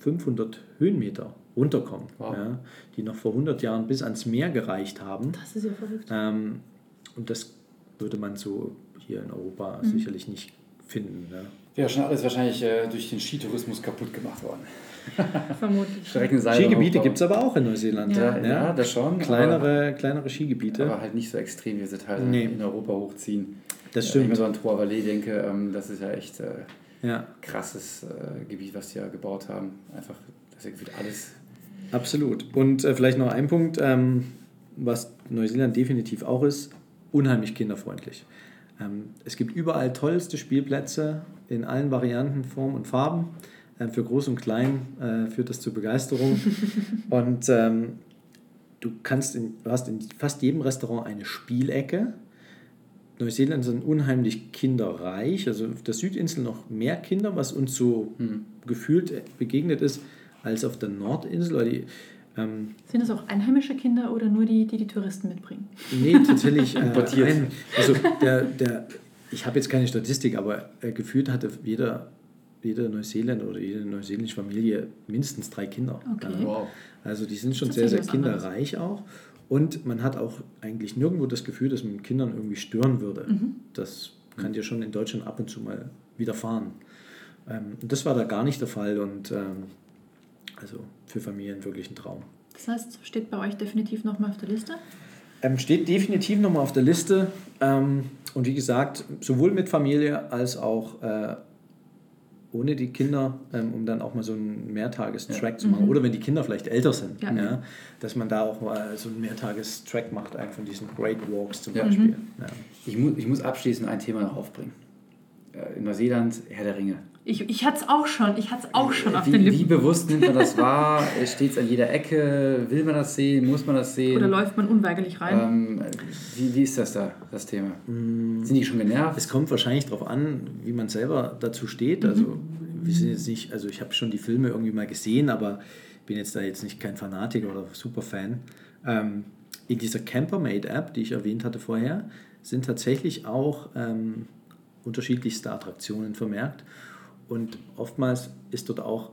500 Höhenmeter runterkommen, wow. ja, die noch vor 100 Jahren bis ans Meer gereicht haben. Das ist ja verrückt. Ähm, und das würde man so hier in Europa mhm. sicherlich nicht finden. Ja. Wäre schon alles wahrscheinlich äh, durch den Skitourismus kaputt gemacht worden. Vermutlich. Skigebiete gibt es aber auch in Neuseeland. Ja, ja, ja das schon. Kleinere, aber, kleinere Skigebiete. Aber halt nicht so extrem, wie sie teilweise nee. in Europa hochziehen. Das stimmt. Wenn ich mir so an Trois Valley denke, ähm, das ist ja echt äh, ja. krasses äh, Gebiet, was die ja gebaut haben. Einfach, das ist alles Absolut. Und äh, vielleicht noch ein Punkt, ähm, was Neuseeland definitiv auch ist, unheimlich kinderfreundlich. Ähm, es gibt überall tollste Spielplätze in allen Varianten, Formen und Farben. Ähm, für Groß und Klein äh, führt das zur Begeisterung. und ähm, du, kannst in, du hast in fast jedem Restaurant eine Spielecke. Neuseeland ist unheimlich kinderreich, also auf der Südinsel noch mehr Kinder, was uns so hm. gefühlt begegnet ist als auf der Nordinsel. Oder die, ähm, Sind das auch einheimische Kinder oder nur die, die die Touristen mitbringen? Nee, tatsächlich. äh, ein, also der, der, ich habe jetzt keine Statistik, aber äh, gefühlt hatte jeder, jeder Neuseeländer oder jede neuseeländische Familie mindestens drei Kinder. Okay. Wow. Also die sind schon sehr, sehr kinderreich auch. Und man hat auch eigentlich nirgendwo das Gefühl, dass man Kindern irgendwie stören würde. Mhm. Das kann dir schon in Deutschland ab und zu mal widerfahren. Ähm, das war da gar nicht der Fall und ähm, also für Familien wirklich ein Traum. Das heißt, steht bei euch definitiv nochmal auf der Liste? Ähm, steht definitiv nochmal auf der Liste. Ähm, und wie gesagt, sowohl mit Familie als auch äh, ohne die Kinder, ähm, um dann auch mal so einen Mehrtagestrack ja. zu machen. Mhm. Oder wenn die Kinder vielleicht älter sind, ja. ja. dass man da auch mal so einen Mehrtagestrack macht, einen von diesen Great Walks zum Beispiel. Mhm. Ich, mu ich muss abschließend ein Thema noch aufbringen. Äh, in Neuseeland, Herr der Ringe. Ich, ich hatte es auch schon, ich hatte es auch schon auf wie, den Lippen. Wie bewusst nimmt man das wahr? Steht es an jeder Ecke? Will man das sehen? Muss man das sehen? Oder läuft man unweigerlich rein? Ähm, wie, wie ist das da, das Thema? Mm. Sind die schon genervt? Es kommt wahrscheinlich darauf an, wie man selber dazu steht. Also, mhm. wir sind jetzt nicht, also ich habe schon die Filme irgendwie mal gesehen, aber bin jetzt da jetzt nicht kein Fanatiker oder Superfan. Ähm, in dieser Campermate-App, die ich erwähnt hatte vorher, sind tatsächlich auch ähm, unterschiedlichste Attraktionen vermerkt. Und oftmals ist dort auch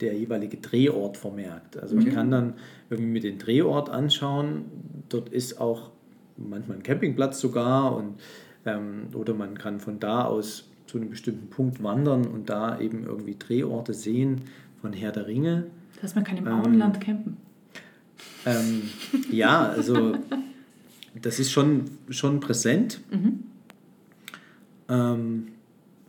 der jeweilige Drehort vermerkt. Also okay. ich kann dann irgendwie mir den Drehort anschauen. Dort ist auch manchmal ein Campingplatz sogar und ähm, oder man kann von da aus zu einem bestimmten Punkt wandern und da eben irgendwie Drehorte sehen von Herr der Ringe. Das heißt, man kann im Auenland ähm, campen. Ähm, ja, also das ist schon, schon präsent. Mhm. Ähm,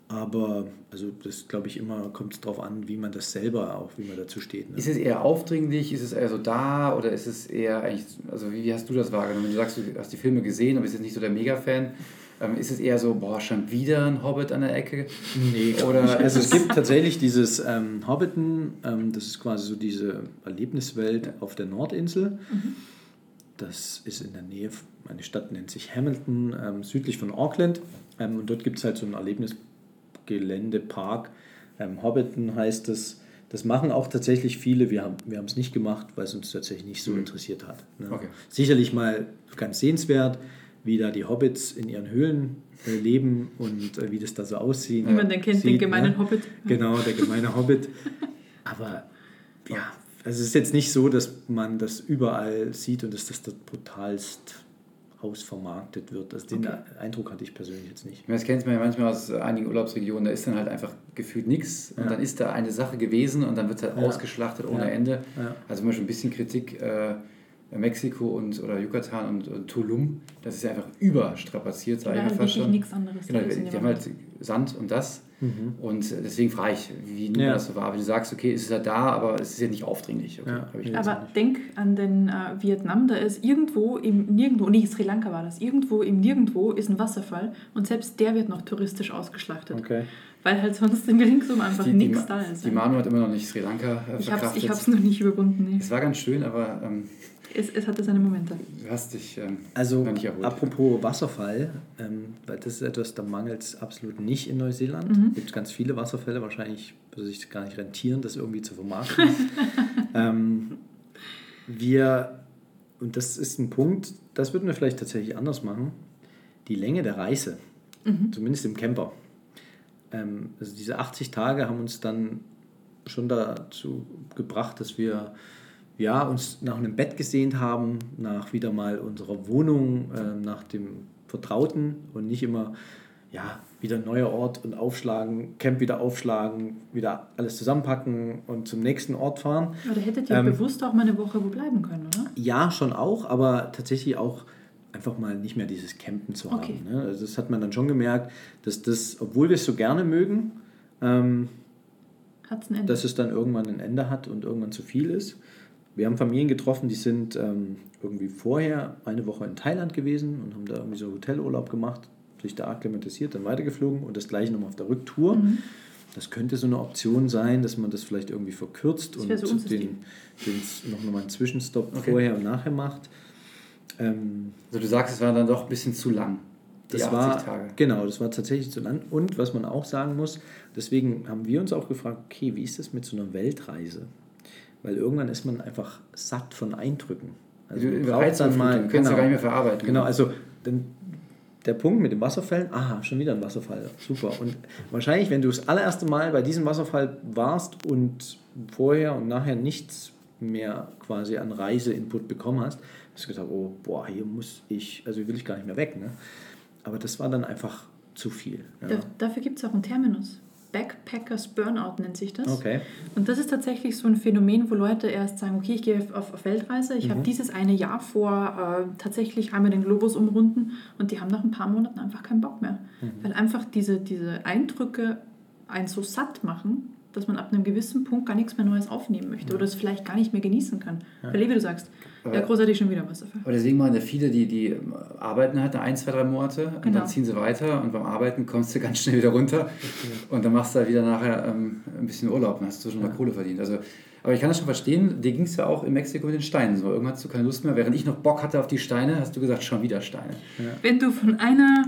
aber also das glaube ich immer kommt es darauf an, wie man das selber auch, wie man dazu steht. Ne? Ist es eher aufdringlich, ist es eher so da oder ist es eher eigentlich, also wie, wie hast du das wahrgenommen? Wenn du sagst, du hast die Filme gesehen, aber bist jetzt nicht so der Mega-Fan, ähm, ist es eher so, boah, schon wieder ein Hobbit an der Ecke? Nee, oder also es gibt tatsächlich dieses ähm, Hobbiten, ähm, das ist quasi so diese Erlebniswelt auf der Nordinsel. Mhm. Das ist in der Nähe, eine Stadt nennt sich Hamilton, ähm, südlich von Auckland. Ähm, und dort gibt es halt so ein Erlebnisgeländepark. Ähm, Hobbiton heißt es. Das machen auch tatsächlich viele. Wir haben wir es nicht gemacht, weil es uns tatsächlich nicht so mhm. interessiert hat. Ne? Okay. Sicherlich mal ganz sehenswert, wie da die Hobbits in ihren Höhlen äh, leben und äh, wie das da so aussieht. Wie man den kennt, sieht, den gemeinen ne? Hobbit. Genau, der gemeine Hobbit. Aber ja, also es ist jetzt nicht so, dass man das überall sieht und dass das dort brutalst ausvermarktet wird. Also den Okay. Eindruck hatte ich persönlich jetzt nicht. Das kennt man ja manchmal aus einigen Urlaubsregionen, da ist dann halt einfach gefühlt nichts und Ja. dann ist da eine Sache gewesen und dann wird es halt Ja. ausgeschlachtet ohne Ja. Ende. Ja. Also zum Beispiel ein bisschen Kritik äh, Mexiko und oder Yucatan und, und Tulum, das ist ja einfach überstrapaziert, sage Da ich mal fast schon. nichts anderes. Genau, die dem haben halt Sand und das. Mhm. Und deswegen frage ich, wie nun Ja. das so war. Aber du sagst, okay, es ist ja da, aber es ist ja nicht aufdringlich. Okay, Ja. Aber nicht. denk an den äh, Vietnam, da ist irgendwo im Nirgendwo, nee, Sri Lanka war das, irgendwo im Nirgendwo ist ein Wasserfall und selbst der wird noch touristisch ausgeschlachtet. Okay. Weil halt sonst im ringsum einfach nichts da ist. die Manu hat immer noch nicht Sri Lanka äh, verkraftet. ich hab's noch nicht überwunden, nee. es war ganz schön, aber ähm, Es, es hatte seine Momente. du hast dich ähm, Also noch nicht erholt. apropos Wasserfall, ähm, weil das ist etwas, da mangelt es absolut nicht in Neuseeland. Mhm. Es gibt ganz viele Wasserfälle, wahrscheinlich würde sich gar nicht rentieren, das irgendwie zu vermarkten. ähm, wir, und das ist ein Punkt, das würden wir vielleicht tatsächlich anders machen, die Länge der Reise, Mhm. zumindest im Camper. Ähm, also diese 80 Tage haben uns dann schon dazu gebracht, dass wir ja, uns nach einem Bett gesehnt haben, nach wieder mal unserer Wohnung, ähm, nach dem Vertrauten und nicht immer ja, wieder ein neuer Ort und aufschlagen, Camp wieder aufschlagen, wieder alles zusammenpacken und zum nächsten Ort fahren. Aber da hättet ihr Ähm, bewusst auch mal eine Woche wo bleiben können, oder? Ja, schon auch, aber tatsächlich auch einfach mal nicht mehr dieses Campen zu Okay. haben. Ne? Also das hat man dann schon gemerkt, dass das, obwohl wir es so gerne mögen, ähm, Hat's ein Ende. dass es dann irgendwann ein Ende hat und irgendwann zu viel ist. Wir haben Familien getroffen, die sind ähm, irgendwie vorher eine Woche in Thailand gewesen und haben da irgendwie so Hotelurlaub gemacht, sich da akklimatisiert, dann weitergeflogen und das gleiche nochmal auf der Rücktour. Mhm. Das könnte so eine Option sein, dass man das vielleicht irgendwie verkürzt und so den, den noch nochmal einen Zwischenstopp Okay. vorher und nachher macht. Ähm, Also du sagst, es war dann doch ein bisschen zu lang. Die das 80 war, Tage. Genau, das war tatsächlich zu lang. Und was man auch sagen muss, deswegen haben wir uns auch gefragt, okay, wie ist das mit so einer Weltreise? Weil irgendwann ist man einfach satt von Eindrücken. Also du braucht Reizüberflutung, kannst du gar nicht mehr verarbeiten. Genau, also dann, der Punkt mit den Wasserfällen, aha, schon wieder ein Wasserfall, super. Und wahrscheinlich, wenn du das allererste Mal bei diesem Wasserfall warst und vorher und nachher nichts mehr quasi an Reiseinput bekommen hast, hast du gesagt, oh, boah, hier muss ich, also hier will ich gar nicht mehr weg. Ne? Aber das war dann einfach zu viel. Ja. Da, dafür gibt es auch einen Terminus. Backpackers Burnout nennt sich das. Okay. Und das ist tatsächlich so ein Phänomen, wo Leute erst sagen, okay, ich gehe auf, auf Weltreise, ich Mhm. habe dieses eine Jahr vor, äh, tatsächlich einmal den Globus umrunden und die haben nach ein paar Monaten einfach keinen Bock mehr. Mhm. Weil einfach diese, diese Eindrücke einen so satt machen, dass man ab einem gewissen Punkt gar nichts mehr Neues aufnehmen möchte oder es vielleicht gar nicht mehr genießen kann. Weil, wie du sagst, ja, Aber- großartig schon wieder was dafür. Aber deswegen machen ja viele, die, die ähm, arbeiten halt ein, zwei, drei Monate und Genau. dann ziehen sie weiter und beim Arbeiten kommst du ganz schnell wieder runter und dann machst du halt wieder nachher ähm, ein bisschen Urlaub und hast du schon mal Kohle verdient. Also, aber ich kann das schon verstehen, dir ging es ja auch in Mexiko mit den Steinen so. Irgendwann hast du keine Lust mehr. Während ich noch Bock hatte auf die Steine, hast du gesagt, schon wieder Steine. Wenn du von einer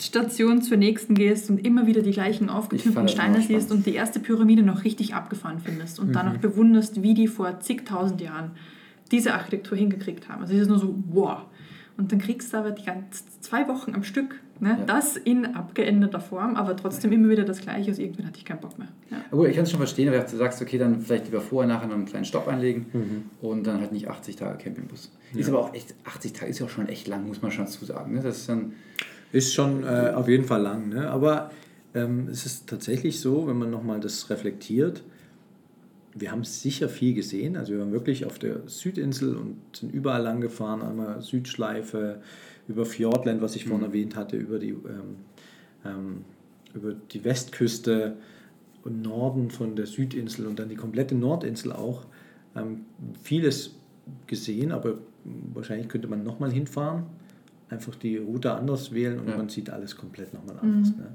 Station zur nächsten gehst und immer wieder die gleichen das Steine siehst und die erste Pyramide noch richtig abgefahren findest und Mhm. dann noch bewunderst, wie die vor zigtausend Jahren diese Architektur hingekriegt haben. Also es ist nur so, wow. Und dann kriegst du aber die ganzen zwei Wochen am Stück ne? Ja. das in abgeänderter Form, aber trotzdem immer wieder das Gleiche. Also irgendwann hatte ich keinen Bock mehr. Ja. Aber gut, ich kann es schon verstehen, aber du sagst, okay, dann vielleicht lieber vorher, nachher noch einen kleinen Stopp einlegen und dann halt nicht 80 Tage Campingbus. Ist aber auch echt, 80 Tage ist ja auch schon echt lang, muss man schon dazu sagen. Ne? Das ist dann, Ist schon äh, auf jeden Fall lang, ne? aber ähm, es ist tatsächlich so, wenn man nochmal das reflektiert, wir haben sicher viel gesehen. Also wir waren wirklich auf der Südinsel und sind überall lang gefahren, einmal Südschleife, über Fjordland, was ich vorhin erwähnt hatte, über die, ähm, ähm, über die Westküste und Norden von der Südinsel und dann die komplette Nordinsel auch. Ähm, vieles gesehen, aber wahrscheinlich könnte man nochmal hinfahren. Einfach die Route anders wählen und Ja. man sieht alles komplett nochmal anders. Ne?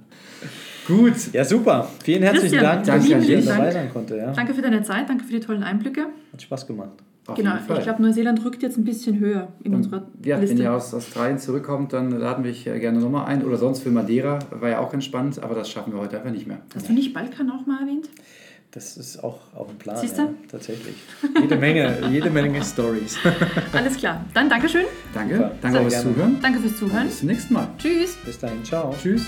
gut. Ja, super. Vielen herzlichen Christian, Dank, dass danke ich an hier dabei sein konnte. Ja. Danke für deine Zeit, danke für die tollen Einblicke. Hat Spaß gemacht. Auf genau, jeden Fall. ich glaube, Neuseeland rückt jetzt ein bisschen höher in Und, unserer ja, Liste. wenn ihr aus Australien zurückkommt, dann laden wir euch gerne nochmal ein. Oder sonst für Madeira, war ja auch ganz spannend, aber das schaffen wir heute einfach nicht mehr. Hast du nicht Balkan auch mal erwähnt? Das ist auch auf dem Plan. Siehst du? Ja, tatsächlich. Jede Menge, jede Menge Stories. Alles klar. Dann Dankeschön. Danke. Danke fürs Zuhören. Danke fürs Zuhören. bis zum nächsten Mal. Tschüss. Bis dahin. Ciao. Tschüss.